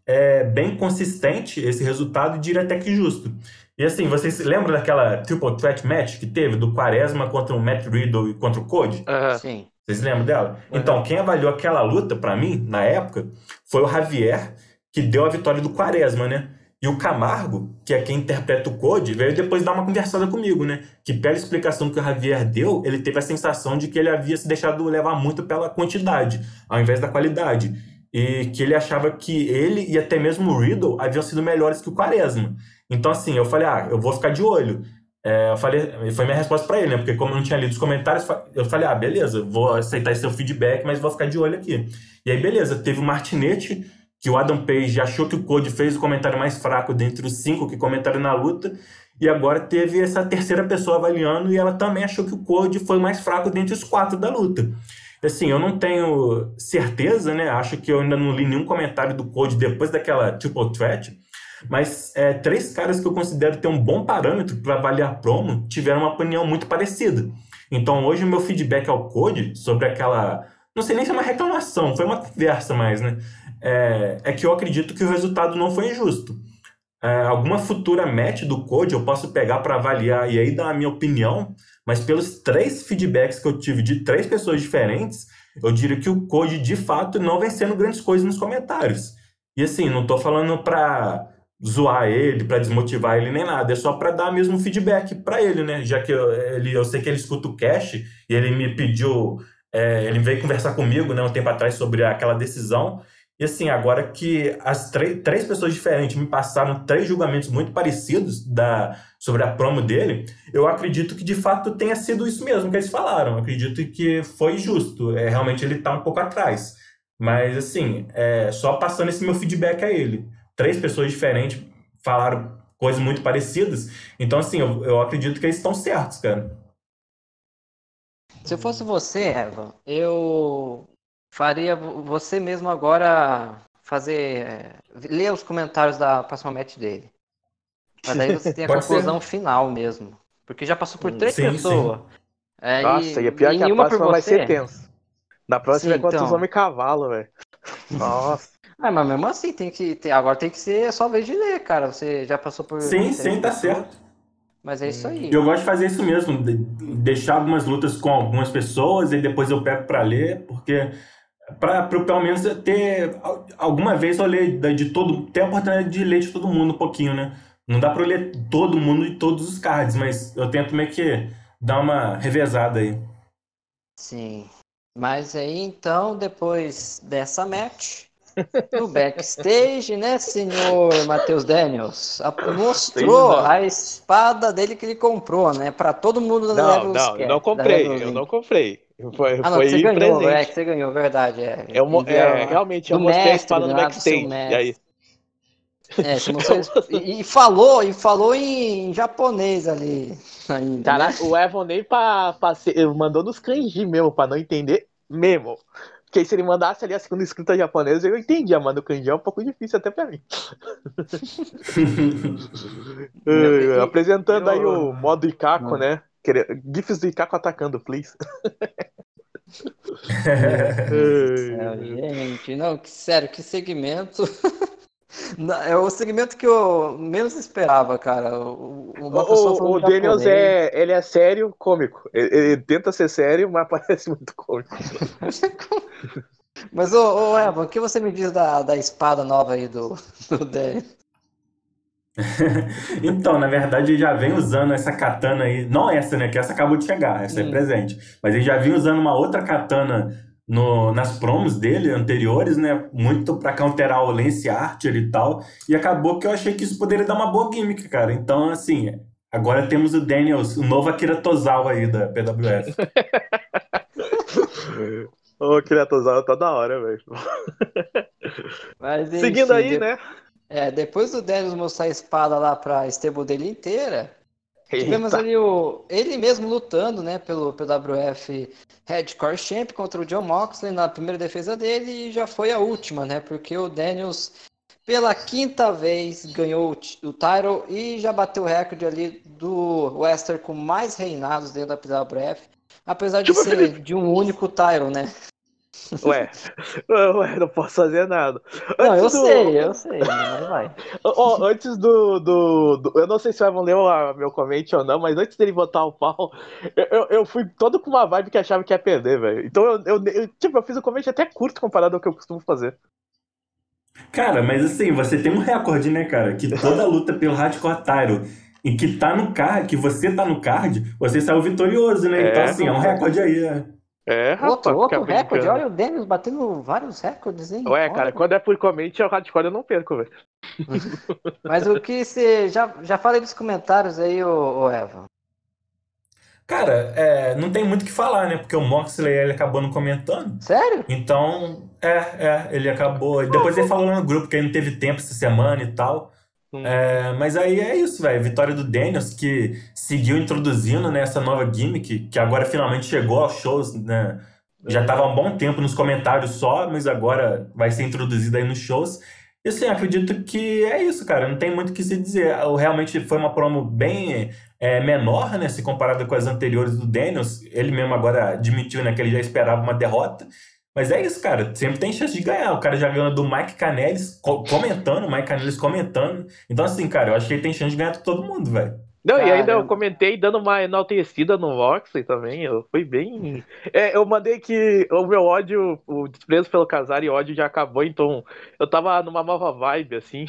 é, bem consistente esse resultado e diria até que justo. E assim, vocês lembram daquela triple threat match que teve do Quaresma contra o Matt Riddle e contra o Code? Aham. Sim. Vocês lembram dela? Então, quem avaliou aquela luta pra mim, na época, foi o Javier, que deu a vitória do Quaresma, né? E o Camargo, que é quem interpreta o Code, veio depois dar uma conversada comigo, né? Que pela explicação que o Javier deu, ele teve a sensação de que ele havia se deixado levar muito pela quantidade, ao invés da qualidade. E que ele achava que ele e até mesmo o Riddle haviam sido melhores que o Quaresma. Então, assim, eu falei, ah, eu vou ficar de olho. É, eu falei, foi minha resposta para ele, né? Porque como eu não tinha lido os comentários, eu falei, ah, beleza, vou aceitar esse seu feedback, mas vou ficar de olho aqui. E aí, beleza, teve o Martinete, que o Adam Page achou que o Code fez o comentário mais fraco dentre os cinco que comentaram na luta, e agora teve essa terceira pessoa avaliando e ela também achou que o Code foi mais fraco dentre os quatro da luta. Assim, eu não tenho certeza, né? Acho que eu ainda não li nenhum comentário do Code depois daquela triple threat, mas é, três caras que eu considero ter um bom parâmetro para avaliar promo tiveram uma opinião muito parecida. Então hoje o meu feedback ao Code sobre aquela. Não sei nem se é uma reclamação, foi uma conversa mais, né? É, é que eu acredito que o resultado não foi injusto. É, alguma futura match do Code eu posso pegar para avaliar e aí dar a minha opinião, mas pelos três feedbacks que eu tive de três pessoas diferentes, eu diria que o Code de fato não vem sendo grandes coisas nos comentários. E assim, não tô falando pra zoar ele, para desmotivar ele nem nada, é só para dar mesmo feedback para ele, né? Já que eu, ele, eu sei que ele escuta o cash e ele me pediu, é, ele veio conversar comigo, né, um tempo atrás sobre aquela decisão. E assim, agora que as três pessoas diferentes me passaram três julgamentos muito parecidos da, sobre a promo dele, eu acredito que de fato tenha sido isso mesmo que eles falaram. Eu acredito que foi justo. É, realmente ele está um pouco atrás. Mas assim, é, só passando esse meu feedback a ele três pessoas diferentes falaram coisas muito parecidas. Então, assim, eu, eu acredito que eles estão certos, cara. Se eu fosse você, Eva, eu faria você mesmo agora fazer. É, ler os comentários da próxima match dele. Pra daí você tem a conclusão ser. final mesmo. Porque já passou por três sim, pessoas. Sim. É, Nossa, e, e é pior que a próxima vai ser tensa. Na próxima sim, é contra então... os homens cavalo, velho. Nossa. Ah, mas mesmo assim, tem que ter, agora tem que ser só vez de ler, cara. Você já passou por. Sim, sim, tá certo. Mas é isso aí. Eu gosto de fazer isso mesmo, de deixar algumas lutas com algumas pessoas e depois eu pego para ler, porque para pelo menos ter alguma vez eu ler de todo, ter a oportunidade de ler de todo mundo um pouquinho, né? Não dá para ler todo mundo de todos os cards, mas eu tento meio que dar uma revezada aí. Sim. Mas aí então, depois dessa match, no backstage, né, senhor Matheus Daniels? Mostrou a espada dele que ele comprou, né? Para todo mundo da Não, não, eu não comprei, eu não comprei. Foi, ah, não, foi você ganhou, presente. é que você ganhou, verdade. É, eu, é, realmente, eu mostrei mestre, a espada no backstage. E aí? É, e, e, falou, e falou em japonês ali ainda. Caraca, né? o Evan nem pra, pra ser, mandou nos kanji mesmo, pra não entender mesmo. Porque se ele mandasse ali a segunda escrita japonesa, eu entendia, mas no kanji é um pouco difícil até pra mim. uh, apresentando aí o modo Ikako, né? GIFs do Ikako atacando, please. é, gente, não, sério, que segmento. É o segmento que eu menos esperava, cara. O, o, o Daniels é, ele é sério, cômico. Ele, ele, tenta ser sério, mas parece muito cômico. mas, ô, ô Eva, o que você me diz da, da espada nova aí do, do Daniels? então, na verdade, ele já vem usando essa katana aí. Não essa, né? Que essa acabou de chegar, essa hum. é presente. Mas ele já vinha usando uma outra katana no, nas promos dele anteriores, né? Muito para counterar o Lance Archer e tal. E acabou que eu achei que isso poderia dar uma boa gimmick, cara. Então, assim, agora temos o Daniels, o novo Akira Tozawa aí da PWF. o Akira Tozawa tá da hora, velho. Seguindo aí, né? É, depois do Daniels mostrar a espada lá pra stable dele inteira, Tivemos ali o, ele mesmo lutando, né, pelo PWF Headcore Champ contra o John Moxley na primeira defesa dele e já foi a última, né, porque o Daniels pela quinta vez ganhou o, o title e já bateu o recorde ali do Wester com mais reinados dentro da PWF, apesar de ser de um único title, né? Ué, ué, não posso fazer nada. Não, eu do... sei, eu sei, mas vai. Oh, antes do, do, do, Eu não sei se o Evan leu meu comente ou não, mas antes dele botar o pau, eu, eu fui todo com uma vibe que achava que ia perder, velho. Então eu, eu, eu, tipo, eu fiz o comente até curto comparado ao que eu costumo fazer. Cara, mas assim, você tem um recorde, né, cara? Que toda luta pelo Hardcore Tyro e que tá no card, que você tá no card, você saiu vitorioso, né? Então, é, então, assim, é um recorde aí, né? É, rapaz, outro, outro recorde, olha o Daniels batendo vários recordes, hein? Ué, cara, quando é por comente, é o hardcore eu não perco, velho. Mas o que você. Já, já falei dos comentários aí, ô, ô Eva. Cara, é, não tem muito o que falar, né? Porque o Moxley ele acabou não comentando. Sério? Então, é, é, ele acabou. Depois ele falou no grupo que ele não teve tempo essa semana e tal. É, mas aí é isso, velho. Vitória do Daniels, que seguiu introduzindo né, essa nova gimmick, que agora finalmente chegou aos shows, né? Já estava há um bom tempo nos comentários só, mas agora vai ser introduzida aí nos shows. E assim, acredito que é isso, cara. Não tem muito o que se dizer. Realmente foi uma promo bem é, menor, né? Se comparada com as anteriores do Daniels. Ele mesmo agora admitiu né, que ele já esperava uma derrota. Mas é isso, cara. Sempre tem chance de ganhar. O cara já ganhou do Mike Canelis co comentando, o Mike Canelis comentando. Então, assim, cara, eu acho que ele tem chance de ganhar de todo mundo, velho. Não, e ainda eu comentei dando uma enaltecida no Voxley também. Eu fui bem. É, eu mandei que o meu ódio, o desprezo pelo casar e ódio já acabou, então eu tava numa nova vibe, assim.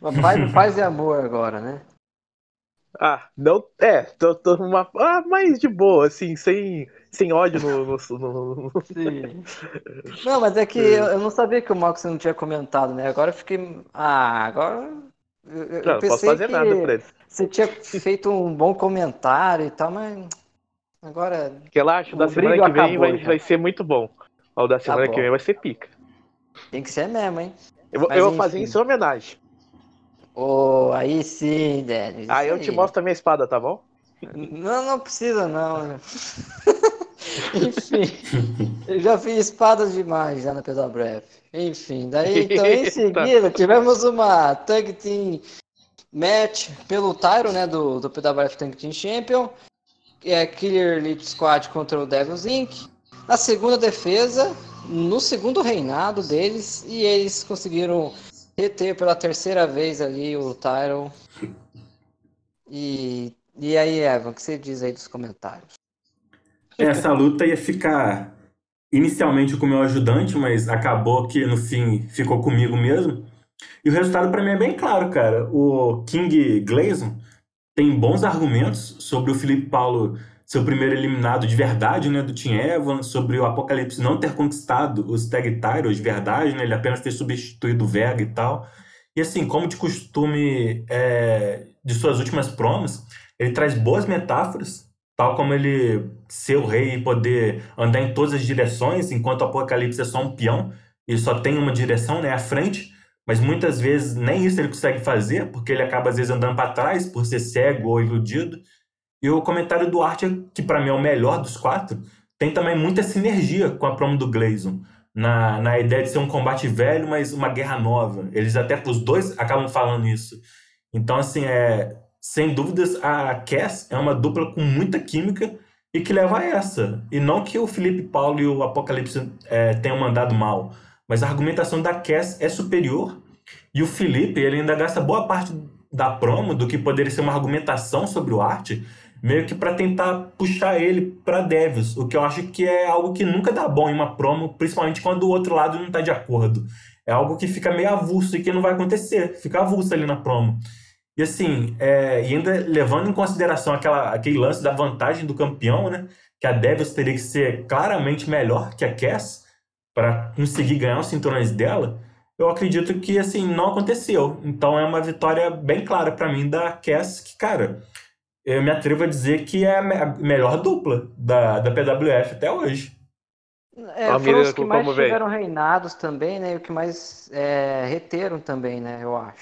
uma vibe paz e amor agora, né? Ah, não. É, tô, tô numa. Ah, mais de boa, assim, sem, sem ódio no. no, no... Sim. Não, mas é que eu, eu não sabia que o Mox não tinha comentado, né? Agora eu fiquei. Ah, agora eu, eu não, posso fazer nada pra ele. Você tinha feito um bom comentário e tal, mas agora. Relaxa, da semana que vem vai, vai, ser muito bom. O da tá semana tá que vem vai ser pica. Tem que ser mesmo, hein? Eu, eu vou fazer em sua homenagem. Oh, aí sim, Denis. Aí eu te mostro a minha espada, tá bom? Não, não precisa não. Enfim, eu já fiz espadas demais já na Pedal Breve. Enfim, daí então em seguida tivemos uma Tag Team Match pelo Tyro, né, do, do PWF Tag Team Champion. É Killer Elite Squad contra o Devils Inc. Na segunda defesa, no segundo reinado deles, e eles conseguiram reter pela terceira vez ali o Tyron. E, e aí, Evan, o que você diz aí dos comentários? Essa luta ia ficar inicialmente com o meu ajudante, mas acabou que no fim ficou comigo mesmo. E o resultado para mim é bem claro, cara. O King Gleason tem bons argumentos sobre o Felipe Paulo ser o primeiro eliminado de verdade, né, do Team Evan, sobre o Apocalipse não ter conquistado os Tag Titles de verdade, né, ele apenas ter substituído o Vega e tal. E assim, como de costume é, de suas últimas promos, ele traz boas metáforas tal como ele ser o rei e poder andar em todas as direções, enquanto o Apocalipse é só um peão e só tem uma direção, né, à frente, mas muitas vezes nem isso ele consegue fazer, porque ele acaba às vezes andando para trás por ser cego ou iludido. E o comentário do Art, que para mim é o melhor dos quatro, tem também muita sinergia com a promo do Gleison. Na, na ideia de ser um combate velho, mas uma guerra nova. Eles até, os dois, acabam falando isso. Então, assim, é, sem dúvidas, a Cass é uma dupla com muita química e que leva a essa. E não que o Felipe Paulo e o Apocalipse é, tenham mandado mal, mas a argumentação da Cass é superior e o Felipe ele ainda gasta boa parte da promo do que poderia ser uma argumentação sobre o arte, meio que para tentar puxar ele para Devils, o que eu acho que é algo que nunca dá bom em uma promo, principalmente quando o outro lado não está de acordo. É algo que fica meio avulso e que não vai acontecer, fica avulso ali na promo. E assim, é, e ainda levando em consideração aquela, aquele lance da vantagem do campeão, né? Que a Devils teria que ser claramente melhor que a Cass para conseguir ganhar os cinturões dela. Eu acredito que assim não aconteceu. Então é uma vitória bem clara para mim da Cass, que cara, eu me atrevo a dizer que é a melhor dupla da, da PWF até hoje. É, foram os que mais tiveram reinados também, né? E o que mais é, reteram também, né? Eu acho.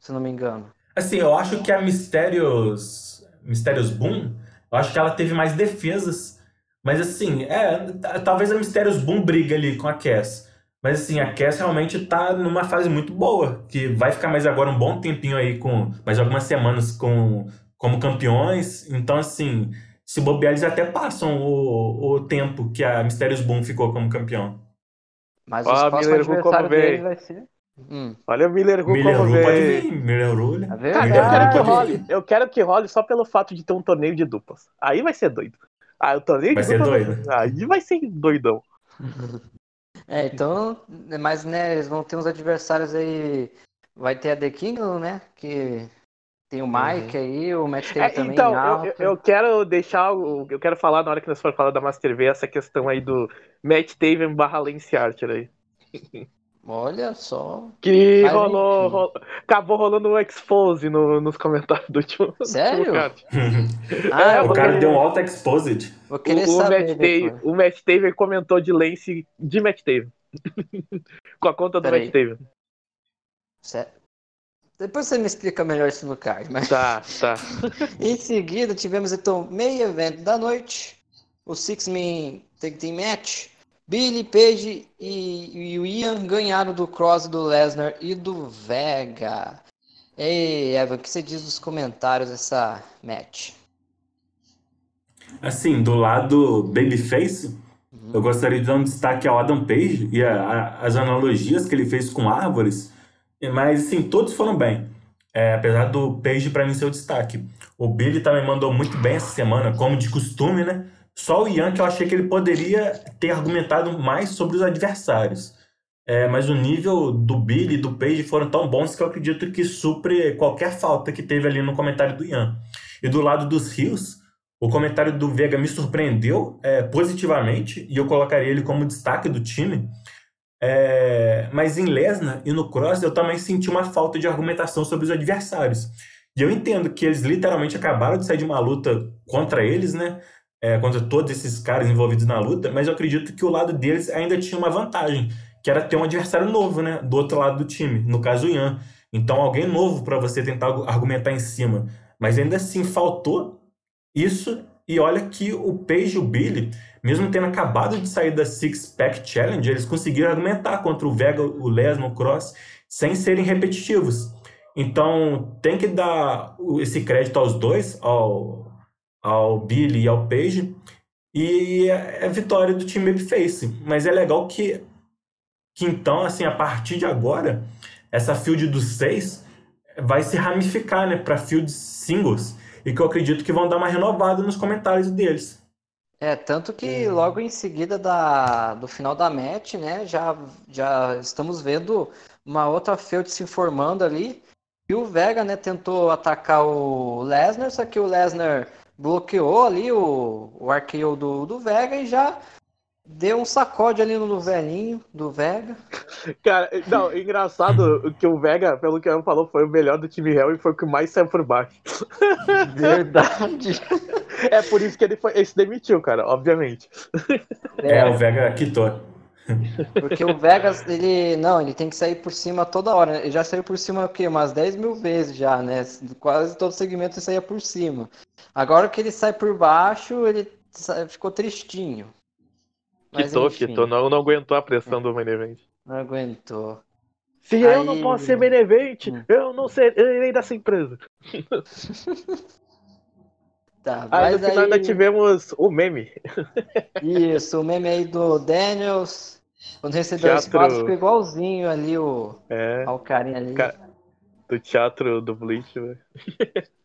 Se não me engano. Assim, eu acho que a Mistérios, Mistérios Boom, eu acho que ela teve mais defesas. Mas assim, é, talvez a Mistérios Boom briga ali com a Cass. Mas assim, a Cass realmente tá numa fase muito boa, que vai ficar mais agora um bom tempinho aí com mais algumas semanas com como campeões. Então assim, se bobear eles até passam o, o tempo que a Mysterious Boom ficou como campeão. Mas Ó, os a próximos Miller Hu como adversários vem. dele vai ser. Hum, Olha o Miller Hu Miller como pode vem. vir, Miller é Cara, verdade. eu quero que role. Eu quero que role só pelo fato de ter um torneio de duplas. Aí vai ser doido. Ah, o torneio Vai de ser duplas. doido. Aí vai ser doidão. É, então, mas né, eles vão ter uns adversários aí. Vai ter a The Kingdom, né? Que tem o Mike aí, o Matt Taylor É, também então, eu, eu- quero deixar. Eu quero falar na hora que nós for falar da Master V essa questão aí do Matt Taven barra Lance Archer aí. Olha só. Que rolou, rolou- Acabou rolando um expose no- nos comentários do último. do Sério? Ah, eu o cara deu um alto exposed. vou querer o, o, saber. Matt. Taven, o Matt Taven comentou de Lance de Matt Taven. Com a conta do Peraí. Matt Taven. Sé- Depois você me explica melhor isso no card, mas Tá, tá. em seguida tivemos então meio evento da noite, o Six Man Tag Team Match. Billy Page e, e o Ian ganharam do Cross, do Lesnar e do Vega. Ei, Evan, o que você diz dos comentários dessa match? Assim, do lado Babyface, eu gostaria de dar um destaque ao Adam Page e a- a- as analogias que ele fez com árvores, mas assim, todos foram bem. É, apesar do Page para mim ser o destaque. O Billy também mandou muito bem essa semana, como de costume, né? Só o Ian que eu achei que ele poderia ter argumentado mais sobre os adversários. É, mas o nível do Billy e do Page foram tão bons que eu acredito que supre qualquer falta que teve ali no comentário do Ian. E do lado dos Rios, o comentário do Vega me surpreendeu é, positivamente e eu colocaria ele como destaque do time. É, mas em Lesnar e no Cross eu também senti uma falta de argumentação sobre os adversários. E eu entendo que eles literalmente acabaram de sair de uma luta contra eles, né? É, contra todos esses caras envolvidos na luta, mas eu acredito que o lado deles ainda tinha uma vantagem, que era ter um adversário novo, né? Do outro lado do time, no caso o Ian. Então alguém novo para você tentar argumentar em cima. Mas ainda assim faltou isso, e olha que o Page e o Billy, mesmo tendo acabado de sair da Six Pack Challenge, eles conseguiram argumentar contra o Vega, o Lesnar, o Cross, sem serem repetitivos. Então tem que dar esse crédito aos dois, ao, ao Billy e ao Page, e é a vitória do time Babyface. Mas é legal que, que então, assim, a partir de agora, essa field dos seis vai se ramificar, né, para fields singles e que eu acredito que vão dar uma renovada nos comentários deles. É, tanto que logo em seguida da, do final da match, né, já, já estamos vendo uma outra feud se formando ali. E o Vega, né, tentou atacar o Lesnar, só que o Lesnar bloqueou ali o, o arqueio do, do Vega e já deu um sacode ali no velhinho do Vega. Cara, não, engraçado que o Vega, pelo que ela falou, foi o melhor do time real e foi o que mais saiu por baixo. Verdade. É por isso que ele, foi, ele se demitiu, cara, obviamente. É, o Vega quitou. Porque o Vegas, ele. Não, ele tem que sair por cima toda hora. Ele já saiu por cima o quê? Umas 10 mil vezes já, né? Quase todo segmento ele saía por cima. Agora que ele sai por baixo, ele ficou tristinho. Mas, Quitou, enfim, quitou, não, não aguentou a pressão do main event. Não aguentou. Se eu Aí- não posso ser main event, Hum. eu não serei dessa empresa. Tá, Aí no mas final ainda aí. tivemos o meme. Isso, o meme aí do Daniels. Quando recebeu Teatro- espada, ficou igualzinho ali o, É, ao carinha ali. Ca- do teatro do Bleach, velho.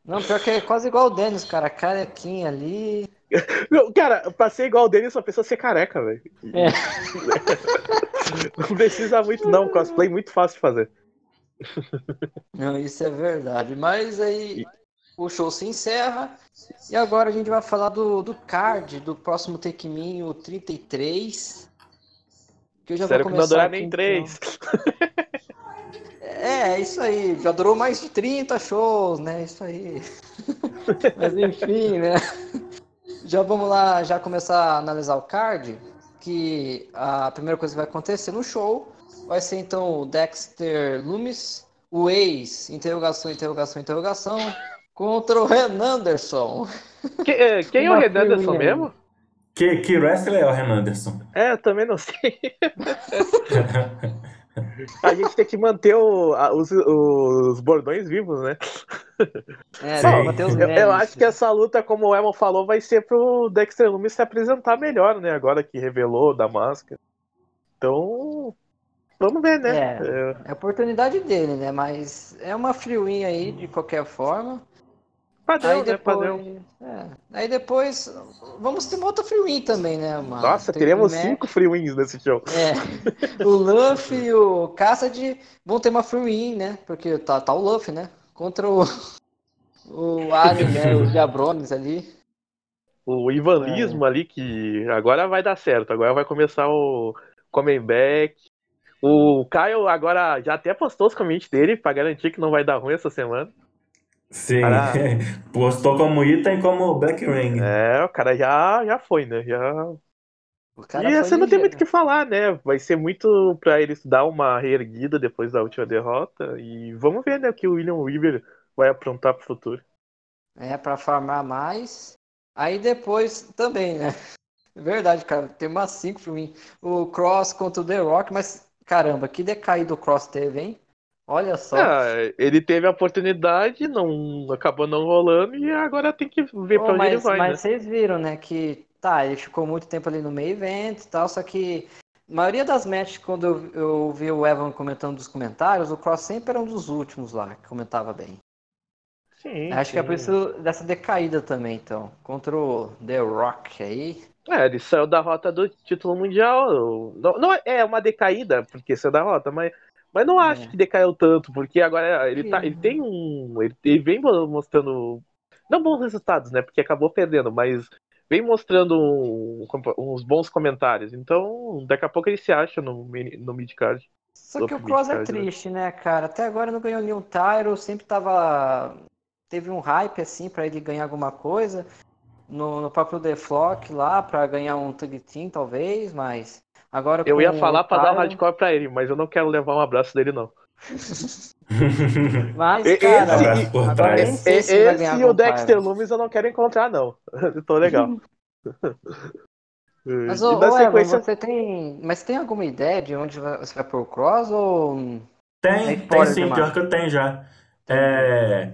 Não, pior que é quase igual o Daniels, cara. Carequinha ali. Não, Cara, pra ser igual o dele, só precisa ser careca, velho. É. Não precisa muito, não. Cosplay é muito fácil de fazer. Não, isso é verdade. Mas aí o show se encerra. E agora a gente vai falar do, do card do próximo Take Me, o 33. Que eu já Sério vou que não começar durar nem então. três. É, é isso aí. Já durou mais de 30 shows, né? Isso aí. Mas enfim, né? Já vamos lá, já começar a analisar o card. Que a primeira coisa que vai acontecer no show vai ser então o Dexter Loomis, o ex, interrogação, interrogação, interrogação, contra o Ren Anderson. Que- eh, quem é o Uma Red Anderson firminha. mesmo? Que, que wrestler é o Renan Anderson? É, eu também não sei. A gente tem que manter o, a, os, os bordões vivos, né? É, Eu, eu acho que essa luta, como o Emon falou, vai ser pro Dexter Lumis se apresentar melhor, né? Agora que revelou da máscara. Então, vamos ver, né? É. É, É a oportunidade dele, né? Mas é uma free aí de qualquer forma. Padrão, Aí né? depois, Padrão. é, aí depois vamos ter uma outra free também, né? Uma, Nossa, tem teremos o Mac, cinco free wins nesse show. É, o Luffy e o Cassidy vão ter uma free né? Porque tá, tá o Luffy, né? Contra o, o Alien, né? O Diabrones ali. O Ivanismo É. ali, que agora vai dar certo. Agora vai começar o Coming Back. O Caio agora já até postou os comments dele pra garantir que não vai dar ruim essa semana. Sim. Caraca. Postou como Ita e como Black Ring. É, o cara já, já foi, né? Já O cara e você não tem muito o que falar, né? Vai ser muito pra eles dar uma reerguida depois da última derrota. E vamos ver, né, o que o William Weaver vai aprontar pro futuro. É, pra farmar mais. Aí depois também, né? Verdade, cara. Tem umas 5 free O Cross contra o The Rock, mas caramba, que decaído o Cross teve, hein? Olha só. Ah, ele teve a oportunidade, não acabou não rolando e agora tem que ver Ô, pra onde ele vai, mas né? vocês viram, né, que tá, ele ficou muito tempo ali no meio evento e tal, só que a maioria das matches, quando eu, eu vi o Evan comentando dos comentários, o Cross sempre era um dos últimos lá, que comentava bem. Sim, Acho que é sim. por isso dessa decaída também, então. Contra o The Rock aí. É, ele saiu da rota do título mundial. Não, não é- é uma decaída, porque saiu da rota, mas, mas não acho É. que decaiu tanto, porque agora ele, tá, ele tem um. Ele, ele vem mostrando. Não bons resultados, né? Porque acabou perdendo, mas vem mostrando um- uns bons comentários. Então, daqui a pouco ele se acha no, no midcard. Só que o Cross é triste, né, cara? Até agora não ganhou nenhum Tyro, sempre tava. Teve um hype assim pra ele ganhar alguma coisa. No, no próprio The Flock lá, pra ganhar um Tag Team, talvez, mas. Agora Eu ia falar pra dar um hardcore pra ele, mas eu não quero levar um abraço dele, não. Mas, cara, esse- agora trás. nem sei E- se ele vai Esse ganhar e o Dexter. Loomis eu não quero encontrar, não. Tô legal. Mas, ô, ô, Evan, sequência. você tem. Mas tem alguma ideia de onde vai- você vai pôr o Cross ou. É Tem, tem sim, demais. pior que eu tenho já. É,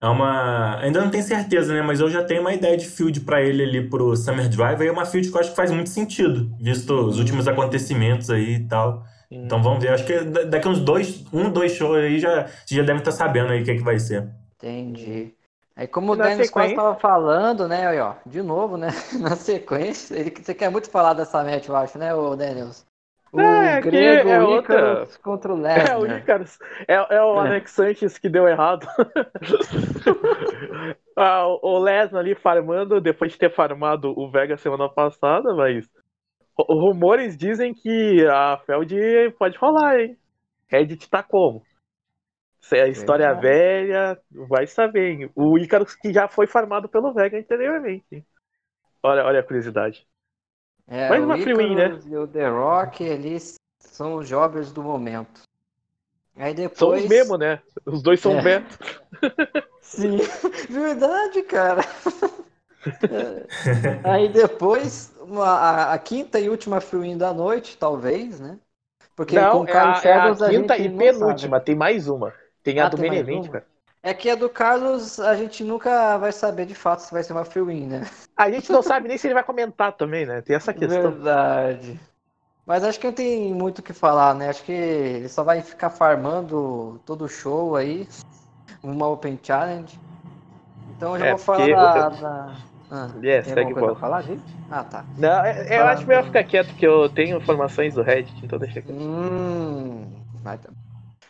é uma. Ainda não tenho certeza, né? Mas eu já tenho uma ideia de field pra ele ali pro Summer Drive. Aí é uma field que eu acho que faz muito sentido, visto os últimos acontecimentos aí e tal. Então vamos ver. Acho que da- daqui uns dois, um, dois shows aí já, você já deve estar sabendo aí o que, é que vai ser. Entendi. Aí como o Dennis sequência- estava falando, né, aí, ó, de novo, né, na sequência, ele, você quer muito falar dessa match, eu acho, né, o Daniels? O É, que grego é o outra- Icarus contra o É, o. Icarus. É, é o É. Alex Sanches que deu errado. Ah, o- Lesnar ali farmando, depois de ter farmado o Vega semana passada, mas. ru- Rumores dizem que a Feld pode rolar, hein? Reddit tá como? Se é história Verdade. velha, vai saber, hein? O Icarus que já foi farmado pelo Vega anteriormente. hein? Olha, olha a curiosidade. É, Mais uma free win, né? E o The Rock, eles são os jobbers do momento. Aí depois... São os mesmo, né? Os dois são É. Beto. Sim, verdade, cara. É. Aí depois, uma- a, a quinta e última free da noite, talvez, né? Porque com Não, o é a, é a Shadows quinta e penúltima. sabe. Tem mais uma. Tem a Ah, do tem main mais event, uma? cara. É que a do Carlos a gente nunca vai saber de fato se vai ser uma free win, né? A gente não sabe nem se ele vai comentar também, né? Tem essa questão. Verdade. Mas acho que não tem muito o que falar, né? Acho que ele só vai ficar farmando todo o show aí. Uma Open Challenge. Então eu já É, vou falar da. eu- da... Ah, Yes, tem segue coisa falar, gente? Ah, tá. Não, é- é, eu acho melhor ficar quieto, porque eu tenho informações do Reddit, então deixa quieto. Hum, vai tá.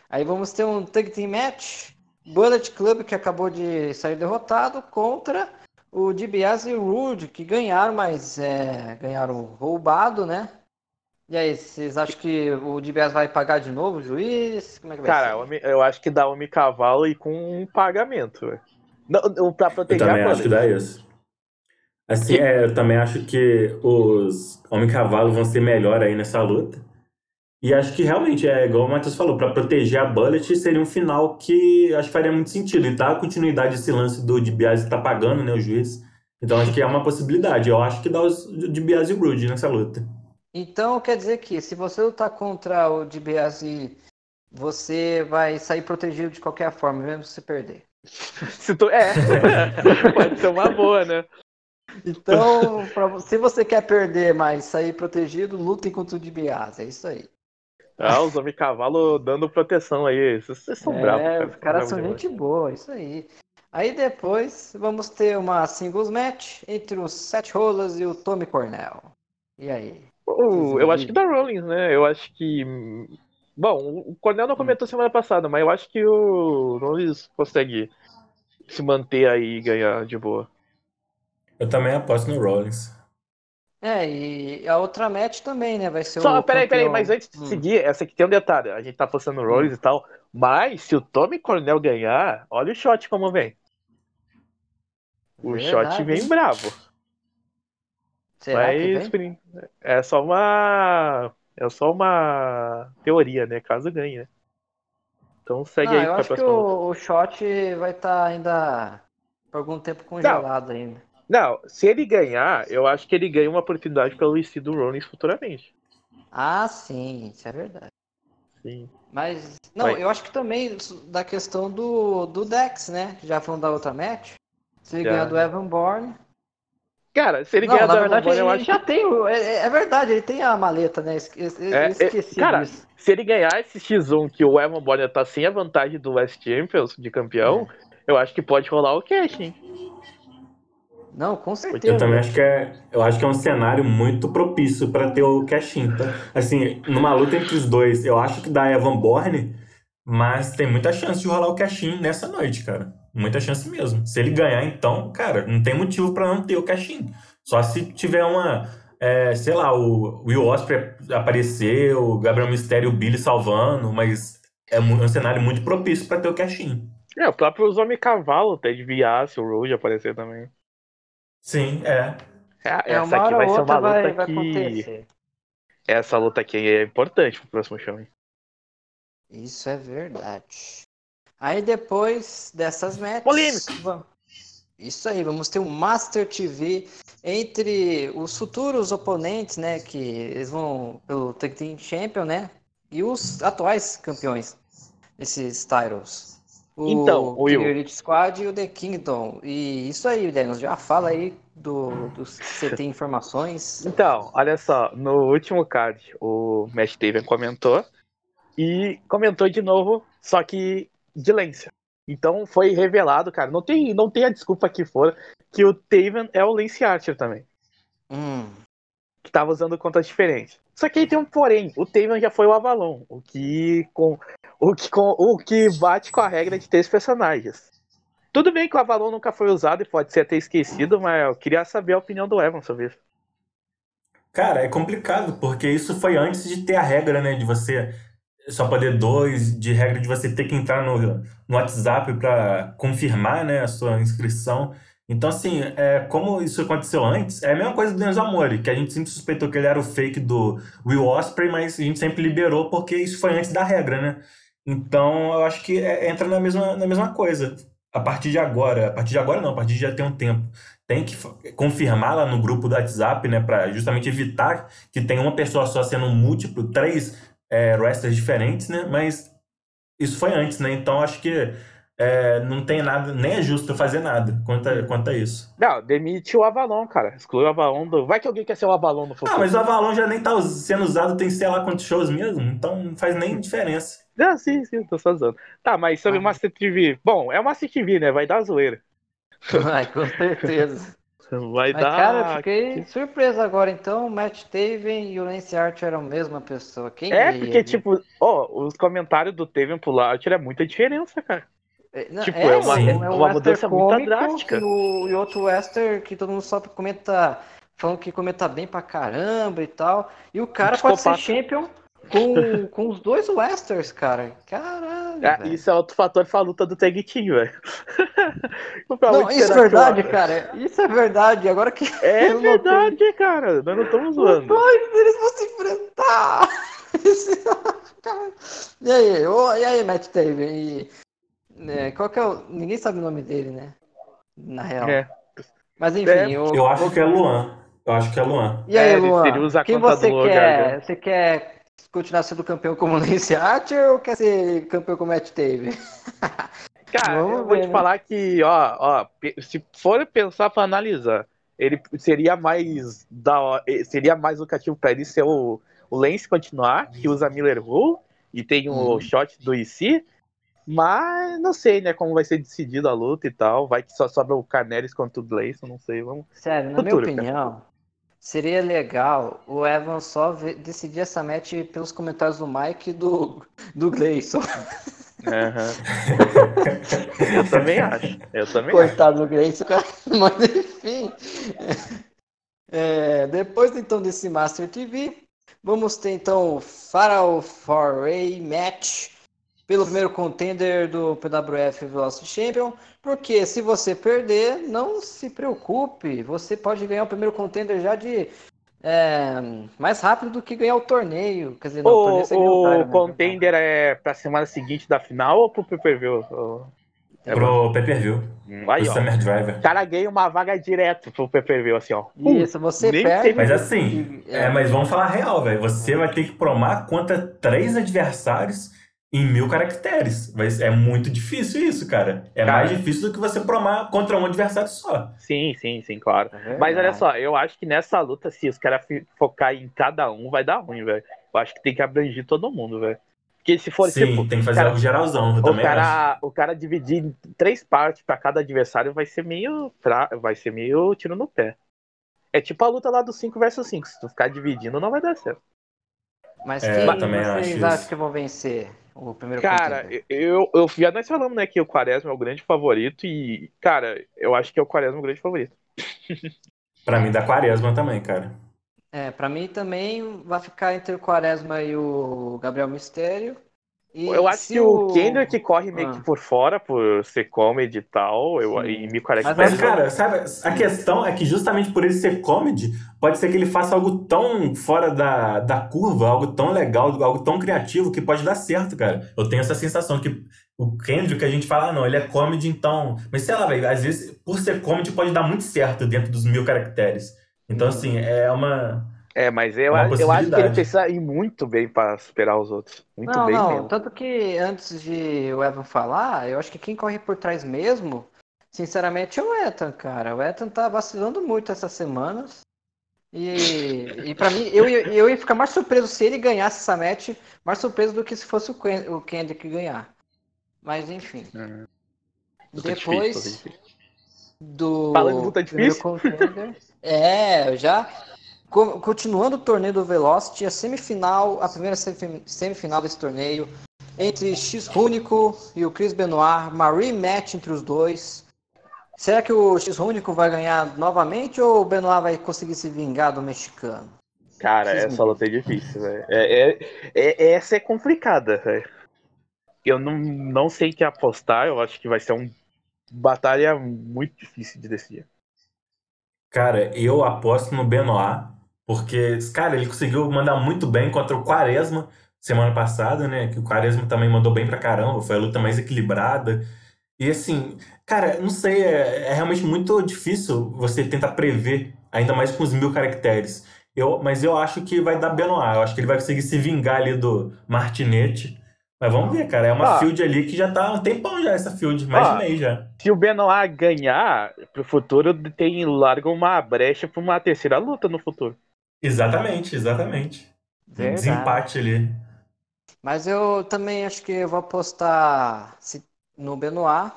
Aí vamos ter um Tag Team Match. Bullet Club, que acabou de sair derrotado, contra o DiBiase e o Rude, que ganharam, mas é, ganharam roubado, né? E aí, vocês acham que o DiBiase vai pagar de novo o juiz? Como é que vai Cara, ser? eu acho que dá homem cavalo e com um pagamento, velho. Não, pra Eu proteger também a acho que dá isso. Assim, é, eu também acho que os Homem-Cavalo vão ser melhor aí nessa luta. E acho que realmente, é igual o Matheus falou, pra proteger a Bullet seria um final que acho que faria muito sentido. E dar continuidade esse lance do DiBiase tá pagando, né, o juiz. Então acho que é uma possibilidade. Eu acho que dá os de Bias e Rude nessa luta. Então quer dizer que se você lutar contra o DiBiase, você vai sair protegido de qualquer forma, mesmo se perder. Se tu... É, pode ser uma boa, né? Então, pra... se você quer perder, mas sair protegido, lutem contra o DiBiase, é isso aí. Ah, os homens cavalo dando proteção aí. Vocês são é, bravos. Cara. Os caras são gente boa, isso aí. Aí depois vamos ter uma singles match entre o Seth Rollins e o Tommy Cornell. E aí? Uh, eu acho que da Rollins, né? Eu acho que. Bom, o Cornell não comentou semana passada, mas eu acho que o Rollins consegue se manter aí e ganhar de boa. Eu também aposto no Rollins. É, e a outra match também, né? Vai ser Só, o. peraí, peraí, mas antes de Hum. seguir, essa aqui tem um detalhe. A gente tá postando Rollins e tal. Mas se o Tommy Cornell ganhar, olha o shot como vem. O Verdade. shot vem bravo. Será mas é só uma. É só uma teoria, né? Caso ganhe, né? Então segue Não, aí eu pra acho que o, o shot vai estar ainda por algum tempo congelado ainda. Não, se ele ganhar, eu acho que ele ganha uma oportunidade pelo IC do Rollins futuramente. Ah, sim, isso é verdade. Sim. Mas, não, eu acho que também da questão do, do Dex, né? Já falando da outra match. Se ele Já. ganhar do Evan Bourne. Cara, se ele não, ganhar do Evan Bourne, eu acho já tem. o- É, é verdade, ele tem a maleta, né? Esque- es- É, é, esqueci cara, disso. Se ele ganhar esse X1 que o Evan Bourne tá sem a vantagem do West Champions de campeão, É. eu acho que pode rolar o cash, hein? Não, com certeza. Eu também acho que é, eu acho que é um cenário muito propício para ter o cash-in, tá? Assim, numa luta entre os dois, eu acho que dá Evan Bourne, mas tem muita chance de rolar o cash-in nessa noite, cara. Muita chance mesmo. Se ele ganhar, então, cara, não tem motivo para não ter o cash-in. Só se tiver uma, é, sei lá, o Will Ospreay aparecer, o Gabriel Mistério e o Billy salvando, mas é é um cenário muito propício para ter o cash-in. É, o próprio os Homem Cavalo, até de se o Road aparecer também. Sim, é. É, É, essa uma aqui vai ser uma luta vai, vai que. acontecer. Essa luta aqui é importante pro próximo show, hein? Isso é verdade. Aí depois dessas matches. Polêmica. va- Isso aí, vamos ter um Master TV entre os futuros oponentes, né? Que eles vão pelo Tag Team Champion, né? E os atuais campeões desses titles. O Então, Will. Killer Elite Squad e o The Kingdom. E isso aí, Daniels, já fala aí do, que você tem informações. Então, olha só, no último card, o Matt Taven comentou e comentou de novo, só que de Lance. Então foi revelado, cara, não tem, não tem a desculpa que for, que o Taven é o Lance Archer também, Hum, que tava usando contas diferentes. Só que aí tem um porém, o Taven já foi o Avalon, o que com o que com o que bate com a regra de três personagens. Tudo bem que o Avalon nunca foi usado e pode ser até esquecido, mas eu queria saber a opinião do Evan sobre isso. Cara, é complicado, porque isso foi antes de ter a regra, né? De você só poder dois, de regra de você ter que entrar no, no WhatsApp para confirmar, né, a sua inscrição. Então, assim, é, como isso aconteceu antes, é a mesma coisa do Denzo Amore, que a gente sempre suspeitou que ele era o fake do Will Ospreay, mas a gente sempre liberou porque isso foi antes da regra, né? Então, eu acho que é- entra na mesma, na mesma coisa. A partir de agora, a partir de agora não, a partir de já tem um tempo tem que confirmar lá no grupo do WhatsApp, né, para justamente evitar que tenha uma pessoa só sendo um múltiplo, três é, wrestlers diferentes, né, mas isso foi antes, né, então acho que é, não tem nada, nem é justo fazer nada quanto a, quanto a isso. Não, demite o Avalon, cara. Exclui o Avalon do. Vai que alguém quer ser o Avalon no futuro. Ah, mas o Avalon já nem tá sendo usado tem sei lá quantos shows mesmo, então não faz nem diferença. Ah, sim, sim, tô só usando. Tá, mas sobre o Ah. Master TV. Bom, é o Master TV, né? Vai dar zoeira. Ai, com certeza. Vai Mas, dar. cara, eu fiquei surpreso agora. Então, o Matt Taven e o Lance Archer eram a mesma pessoa. Quem É, porque, né? tipo, ó, os comentários do Taven pro Larcher é muita diferença, cara. É, não, tipo, é uma- um- é um uma mudança muito drástica. E, o, e outro Wester que todo mundo só comenta, falando que comenta bem pra caramba e tal. E o cara pode ser champion com, com os dois Westers, cara. Caralho. É, isso é outro fator pra luta do Tag Team, velho. Não, isso é verdade, cara. Isso é verdade. Agora que É verdade, cara. Nós não estamos Os zoando. dois, eles vão se enfrentar! e aí, ô, e aí, Matt Taven? E, né, qual que é o... Ninguém sabe o nome dele, né? Na real. É. Mas enfim, É, eu, Eu acho que é Luan. Eu acho que é Luan. E aí, É, ele- Luan? ele usa a quem conta você do lugar, quer? Você quer continuar sendo campeão como Lance Archer ou quer ser campeão como Matt Taven? Cara, Vamos eu vou ver, te né? falar que, ó, ó, se for pensar pra analisar, ele seria mais da hora- seria mais lucrativo pra ele ser o, o Lance continuar, que usa Miller Rule e tem o Uhum. shot do IC, mas não sei, né, como vai ser decidido a luta e tal, vai que só sobra o Canelis contra o Gleison, não sei, vamos... Sério, na Futuro, minha opinião, seria legal o Evan só decidir essa match pelos comentários do Mike e do, do Gleison. Aham. eu também acho, eu também acho. Coitado do Gleison, cara. Mas enfim. É, depois então desse Master TV, vamos ter então o Pharaoh Foray Match pelo primeiro contender do PWF Velocity Champion. Porque se você perder, não se preocupe, você pode ganhar o primeiro contender já de é, mais rápido do que ganhar o torneio. Quer dizer, não, o torneio O, otário, o né? contender é pra semana seguinte da final ou pro pay-per-view? É Pro pay-per-view. Hum, Aí, Pro ó. Summer O Driver. cara ganha uma vaga direto pro PPV, assim, ó. Isso, você nem perde. sei- Mas assim, é, mas vamos falar a real, velho. Você vai ter que promar contra três adversários em mil caracteres. Vai- É muito difícil isso, cara. É Cara. mais difícil do que você promar contra um adversário só. Sim, sim, sim, claro. É. Mas olha só, eu acho que nessa luta, se os caras focar em cada um, vai dar ruim, velho. Eu acho que tem que abranger todo mundo, velho. Porque se for, Sim, tipo, tem que fazer cara, algo geralzão. Eu o também acho. cara, o cara dividir em três partes pra cada adversário vai ser meio fra... vai ser meio tiro no pé. É tipo a luta lá do 5 versus 5. Se tu ficar dividindo, não vai dar certo. Mas É, quem vocês acham que vão vencer o primeiro Cara, eu, eu já nós falamos, né, que o Quaresma é o grande favorito e, cara, eu acho que é o Quaresma o grande favorito. Pra mim, da Quaresma também, cara. É, pra mim também vai ficar entre o Quaresma e o Gabriel Mistério. E eu acho que o Kendrick corre meio Ah. que por fora, por ser comedy e tal, eu, e me parece Mas Mas, Mas- cara, sabe, a questão é que justamente por ele ser comedy, pode ser que ele faça algo tão fora da, da curva, algo tão legal, algo tão criativo que pode dar certo, cara. Eu tenho essa sensação que o Kendrick, a gente fala, ah, não, ele é comedy, então. Mas sei lá, velho, às vezes, por ser comedy, pode dar muito certo dentro dos mil caracteres. Então, assim, é uma. É, mas eu, Uma eu acho que ele precisa ir muito bem pra superar os outros. Muito Não, bem não, mesmo. tanto que antes de o Evan falar, eu acho que quem corre por trás mesmo, sinceramente, é o Ethan, cara. O Ethan tá vacilando muito essas semanas. E, e para mim, eu, ia- eu ia ficar mais surpreso se ele ganhasse essa match, mais surpreso do que se fosse o, Ken, o Kendrick ganhar. Mas enfim. Hum. Luta Depois difícil, luta difícil. do Falando de luta difícil. contender. É, já co- continuando o torneio do Velocity, a semifinal, a primeira semif- semifinal desse torneio entre X Único e o Chris Benoit, uma rematch entre os dois. Será que o X Único vai ganhar novamente ou o Benoit vai conseguir se vingar do mexicano? Cara, Esses essa luta é difícil, velho. É, é, é- essa é complicada, velho. Eu não, não sei que apostar, eu acho que vai ser uma batalha muito difícil de decidir. Cara, eu aposto no Benoit, porque, cara, ele conseguiu mandar muito bem contra o Quaresma semana passada, né? Que o Quaresma também mandou bem pra caramba, foi a luta mais equilibrada. E assim, cara, não sei, é, é realmente muito difícil você tentar prever, ainda mais com os mil caracteres. Eu, mas eu acho que vai dar Benoit, eu acho que ele vai conseguir se vingar ali do Martinete. Mas vamos ver, cara, é uma Ah. field ali que já tá um tempão já, essa field, mais Ah. de mês já. Se o Benoit ganhar, pro futuro tem larga uma brecha pra uma terceira luta no futuro. Exatamente, exatamente. Verdade. desempate ali. Mas eu também acho que eu vou apostar no Benoit.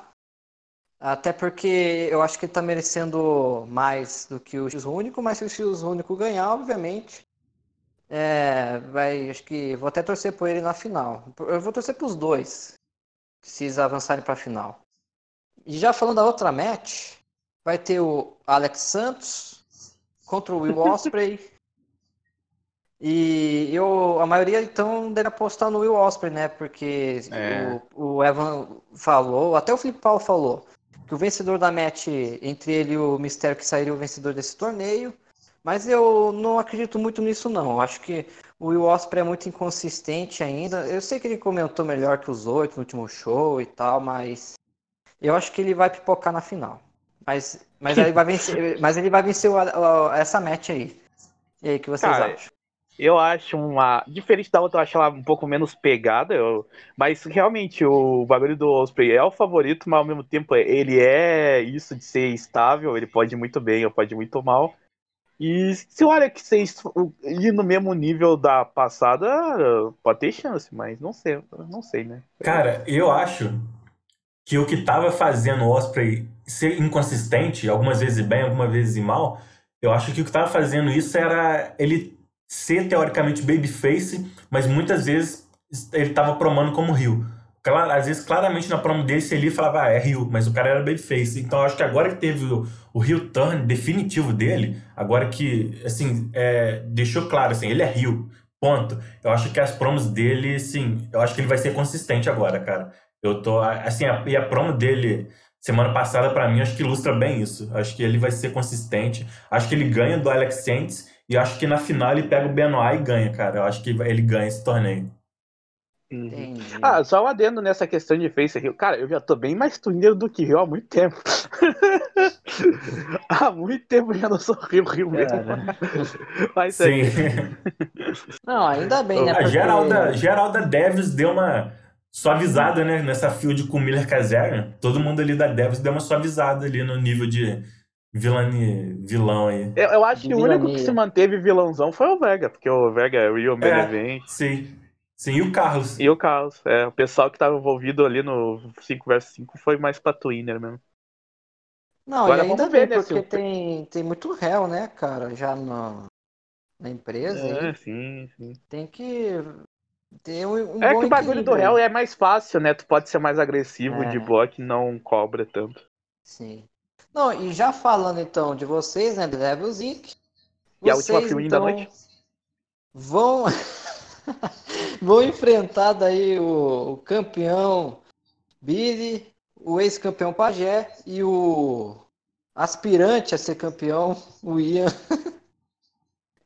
Até porque eu acho que ele tá merecendo mais do que o X Único, mas se o X Único ganhar, obviamente. É, vai, acho que vou até torcer por ele na final. Eu vou torcer pros dois, se eles avançarem pra final. E já falando da outra match, vai ter o Alex Santos contra o Will Ospreay. E eu, a maioria então deve apostar no Will Ospreay, né? Porque É. o, o Evan falou, até o Felipe Paulo falou, que o vencedor da match entre ele e o Mistério que sairia o vencedor desse torneio. Mas eu não acredito muito nisso, não. Eu acho que o Will Ospreay é muito inconsistente ainda. Eu sei que ele comentou melhor que os oito no último show e tal, mas eu acho que ele vai pipocar na final. Mas, mas, ele vai vencer, mas ele vai vencer essa match aí. E aí, o que vocês Cara, acham? Eu acho uma. Diferente da outra, eu acho ela um pouco menos pegada. Eu... Mas realmente o bagulho do Osprey é o favorito, mas ao mesmo tempo ele é isso de ser estável, ele pode ir muito bem ou pode ir muito mal. E se olha que vocês ir no mesmo nível da passada, pode ter chance, mas não sei, não sei, né? Cara, eu acho que o que tava fazendo o Osprey ser inconsistente, algumas vezes bem, algumas vezes mal, eu acho que o que tava fazendo isso era ele ser teoricamente babyface, mas muitas vezes ele tava promando como Rio. Às vezes, claramente na promo dele, você falava, ah, é Rio, mas o cara era babyface. Então acho que agora que teve o, Rio turn definitivo dele, agora que, assim, é, deixou claro, assim, ele é Rio, ponto. Eu acho que as promos dele, sim, eu acho que ele vai ser consistente agora, cara. Eu tô, assim, a, e a promo dele semana passada, pra mim, acho que ilustra bem isso. Acho que ele vai ser consistente. Acho que ele ganha do Alex Saints e acho que na final ele pega o Benoit e ganha, cara. Eu acho que ele ganha esse torneio. Entendi. Ah, só um adendo nessa questão de Face Rio. Cara, eu já tô bem mais turneiro do que Rio há muito tempo. há muito tempo já não sou Rio, Rio mesmo. Mas Sim. é. Não, ainda bem, né? A porque- Geralda, Geralda Davis deu uma suavizada, né? Nessa field com o Miller Kazarian. Todo mundo ali da Davis deu uma suavizada ali no nível de vilani, vilão aí. Eu, eu acho que o único que se manteve vilãozão foi o Vega, porque o Vega é o Real Main É. Event. Sim. Sim, e o Carlos. E o Carlos. É, o pessoal que tava envolvido ali no 5 vs 5 foi mais pra Twinner mesmo. Não, Agora e ainda vamos ver, bem, né, porque tem, tem muito réu, né, cara, já no, na empresa. É, aí sim, sim. tem que ter um, um É bom que o bagulho do réu é mais fácil, né? Tu pode ser mais agressivo É. de bloco e não cobra tanto. Sim. Não, e já falando então de vocês, né, do Devils Inc. E a última vocês, filminha da então, noite? Vão, vão enfrentar daí o, o campeão Billy, o ex-campeão Pajé e o aspirante a ser campeão, o Ian.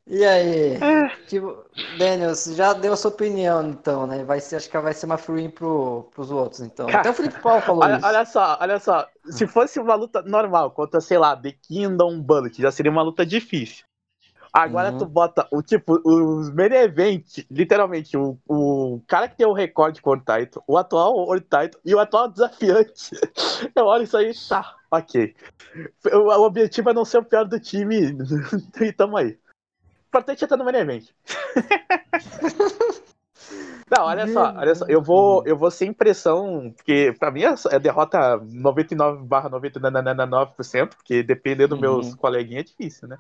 E aí, É. tipo, Daniel, você já deu a sua opinião, então, né? Vai ser, acho que vai ser uma free pro, pros outros, então. Até o Felipe Paulo falou Olha, isso. olha só, olha só. Se fosse uma luta normal contra, sei lá, The Kingdom Bullet, já seria uma luta difícil. Agora Uhum. tu bota o tipo, os main event, literalmente, o, o cara que tem o recorde com o title, o atual World title e o atual desafiante. Eu olho isso aí, tá, ok. O, o objetivo é não ser o pior do time e tamo aí. Importante é estar no main event. Não, olha só, olha só, eu vou, eu vou sem pressão, porque pra mim é é derrota 99 barra 99%, porque dependendo dos meus Uhum. coleguinhas é difícil, né?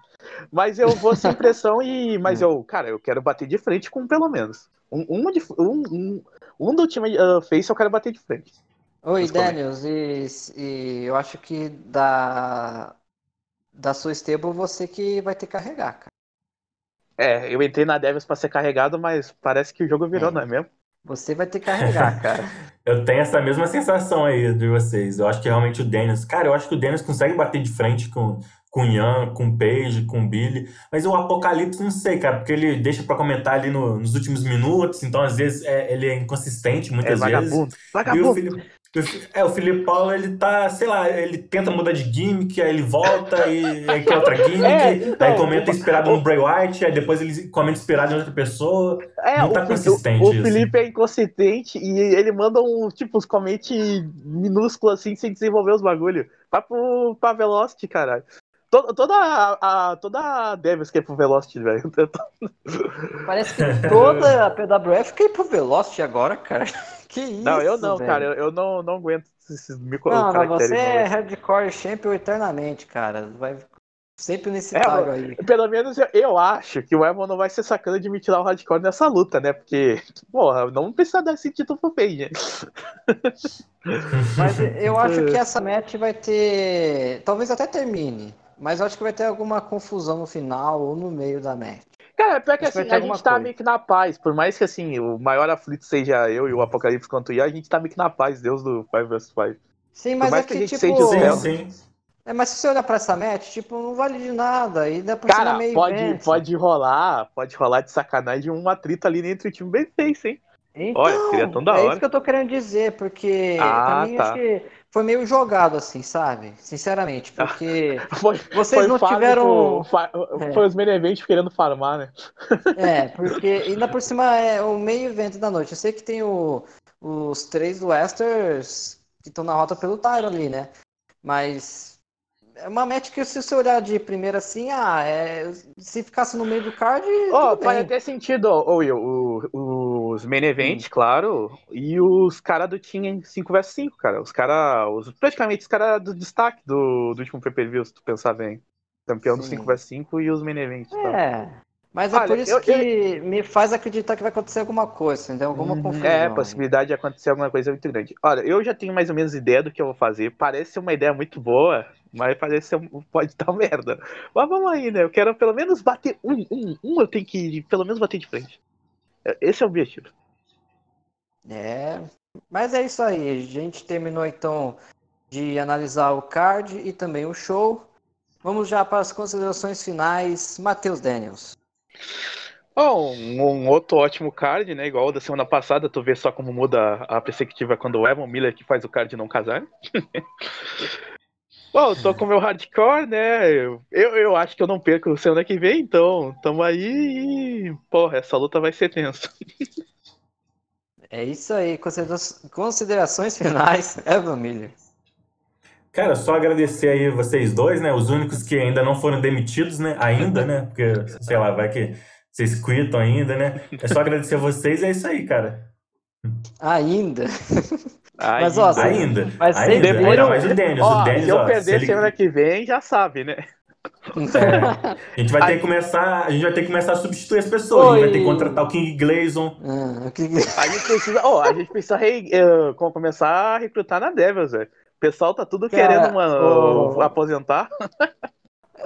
Mas eu vou sem pressão e, mas eu, cara, eu quero bater de frente com pelo menos. Um, um, de- um, um, um do time uh, face eu quero bater de frente. Oi? Daniels, e, e eu acho que da, da sua stable você que vai ter que carregar, cara. É, eu entrei na Devils pra ser carregado, mas parece que o jogo virou, É. não é mesmo? Você vai ter que carregar, cara. Eu tenho essa mesma sensação aí de vocês. Eu acho que realmente o Dennis. Cara, eu acho que o Dennis consegue bater de frente com, com o Ian, com o Page, com o Billy. Mas o Apocalipse, não sei, cara, porque ele deixa pra comentar ali no- nos últimos minutos. Então, às vezes, é- ele é inconsistente, É muitas vezes. vagabundo. E o Vagabundo. Felipe, o Fi- é, o Felipe Paulo, ele tá, sei lá, ele tenta mudar de gimmick, aí ele volta e aí quer outra gimmick, É, então, aí comenta o- inspirado no Bray White, aí depois ele comenta inspirado em outra pessoa. É, Não o, tá Fi- consistente o, o. Felipe é inconsistente e ele manda um, tipo, uns comente minúsculos assim, sem desenvolver os bagulho. Vai pro, pra Velocity, caralho. Toda, toda a, a- toda a Devils quer ir pro Velocity, velho. Parece que toda a PWF quer ir pro Velocity agora, cara. Que isso, Não, eu não, velho. cara. Eu, eu não, não aguento esses micro Não, mas você é hardcore champion eternamente, cara. Vai sempre nesse É, aí. Pelo menos eu, eu acho que o Evan não vai ser sacana de me tirar o hardcore nessa luta, né? Porque, porra, não precisa dar esse título pro Page. Mas eu acho que essa match vai ter. Talvez até termine. Mas eu acho que vai ter alguma confusão no final ou no meio da match. Cara, pior que assim, a gente tá coisa. meio que na paz. Por mais que assim, o maior aflito seja eu e o Apocalipse quanto o Ian, a gente tá meio que na paz, Deus do 5 vs 5. Sim, mas mais é que a que, gente tipo. sente Sim, sim. É, mas se você olhar pra essa match, tipo, não vale de nada. E dá pra ser Cara, meio pode, pode rolar, pode rolar de sacanagem um atrito ali entre o time bem face, hein? Então, Olha, seria tão da é hora. isso que eu tô querendo dizer, porque Ah, pra mim tá. acho que foi meio jogado assim, sabe? Sinceramente, porque Foi, vocês foi não tiveram. É. Foi os main event querendo farmar, né? É, porque ainda por cima é o meio evento da noite. Eu sei que tem o- os três Westers que estão na rota pelo Tyro ali, né? Mas é uma match que se você olhar de primeira assim, ah, é, se ficasse no meio do card, tudo faz até sentido, ô, Will, o- os main event, claro, e os caras do Team 5vs5, cara. Os caras, os, praticamente os caras do destaque do, do último pay-per-view, se tu pensar bem. Campeão Sim. do 5vs5 e os main event. tá? É. Mas é Olha, por isso eu- que me faz acreditar que vai acontecer alguma coisa, entendeu? Alguma Uhum, confusão. É, a possibilidade de acontecer alguma coisa muito grande. Olha, eu já tenho mais ou menos ideia do que eu vou fazer. Parece ser uma ideia muito boa, mas parece ser, um- pode dar merda. Mas vamos aí, né? Eu quero pelo menos bater um, um, um eu tenho que pelo menos bater de frente. É, Esse é o objetivo. É, mas é isso aí. A gente terminou então de analisar o card e também o show. Vamos já para as considerações finais. Matheus Daniels. Bom, um, um outro ótimo card, né? Igual o da semana passada, tu vê só como muda a perspectiva quando o Evan Miller que faz o card não casar. Bom, eu tô com o meu hardcore, né? Eu, eu acho que eu não perco semana que vem, então tamo aí e. Porra, essa luta vai ser tensa. É isso aí. considera- Considerações finais. Evan Miller. Cara, só agradecer aí vocês dois, né? Os únicos que ainda não foram demitidos, né? Ainda, né? Porque, sei lá, vai que vocês quitam ainda, né? É só agradecer a vocês, é isso aí, cara. Ainda. Ai, Mas, ó, Ainda. mas ainda. vocês Ainda mais o Denis. Ó, o Denis, se eu ó, perder se ele- semana que vem, já sabe, né? É. A gente vai ter que começar, a gente vai ter que começar a substituir as pessoas. A gente vai ter que contratar o King Glazon. Ah, A gente precisa, ó, a gente precisa re- com- começar a recrutar na Devils, velho. O pessoal tá tudo Cara, querendo uma- ô. aposentar.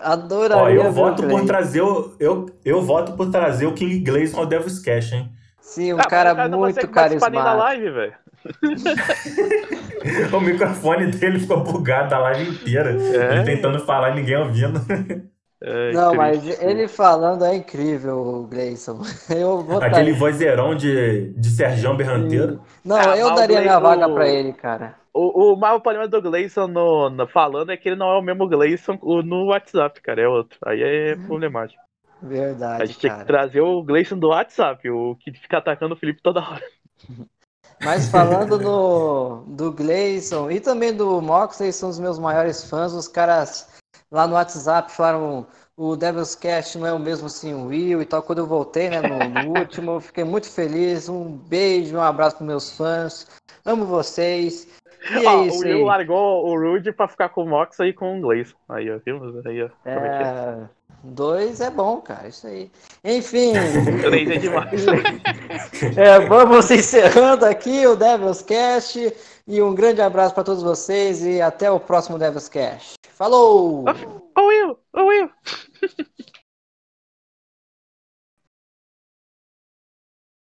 Adoraria Ó, eu voto por trazer o eu, eu voto por trazer o King Glazon ao Devil's Cash, hein? Sim, um Ah, cara o cara não muito carismático. live, velho. O microfone dele ficou bugado a live inteira. É. Ele tentando falar e ninguém ouvindo. Ai, Não, mas ele falando é incrível, o Gleison. Eu votaria. Aquele vozeirão de, de Serjão Berranteiro. Não, Ah, eu daria minha Gleison- vaga pra ele, cara. O, o maior problema do Gleison no, no- falando é que ele não é o mesmo Gleison no WhatsApp, cara. É outro. Aí é problemático. A Verdade, gente tinha que cara. trazer o Gleison do WhatsApp, o que fica atacando o Felipe toda hora. Mas falando no, do Gleison e também do Moxley, são os meus maiores fãs. Os caras lá no WhatsApp falaram o Devil's Cast não é o mesmo assim o Will e tal. Quando eu voltei, né, no, no último, eu fiquei muito feliz. Um beijo, um abraço para meus fãs. Amo vocês. E é Ó, isso o aí. Will largou o Rude pra ficar com o Mox e com o Gleison. Aí, ó, viu? Aí, ó. É é? É, dois é bom, cara, isso aí. Enfim, nem sei demais. é, vamos encerrando aqui o Devil's Cast e um grande abraço para todos vocês e até o próximo Devil's Cast. Falou! Ô Will! Ô Will!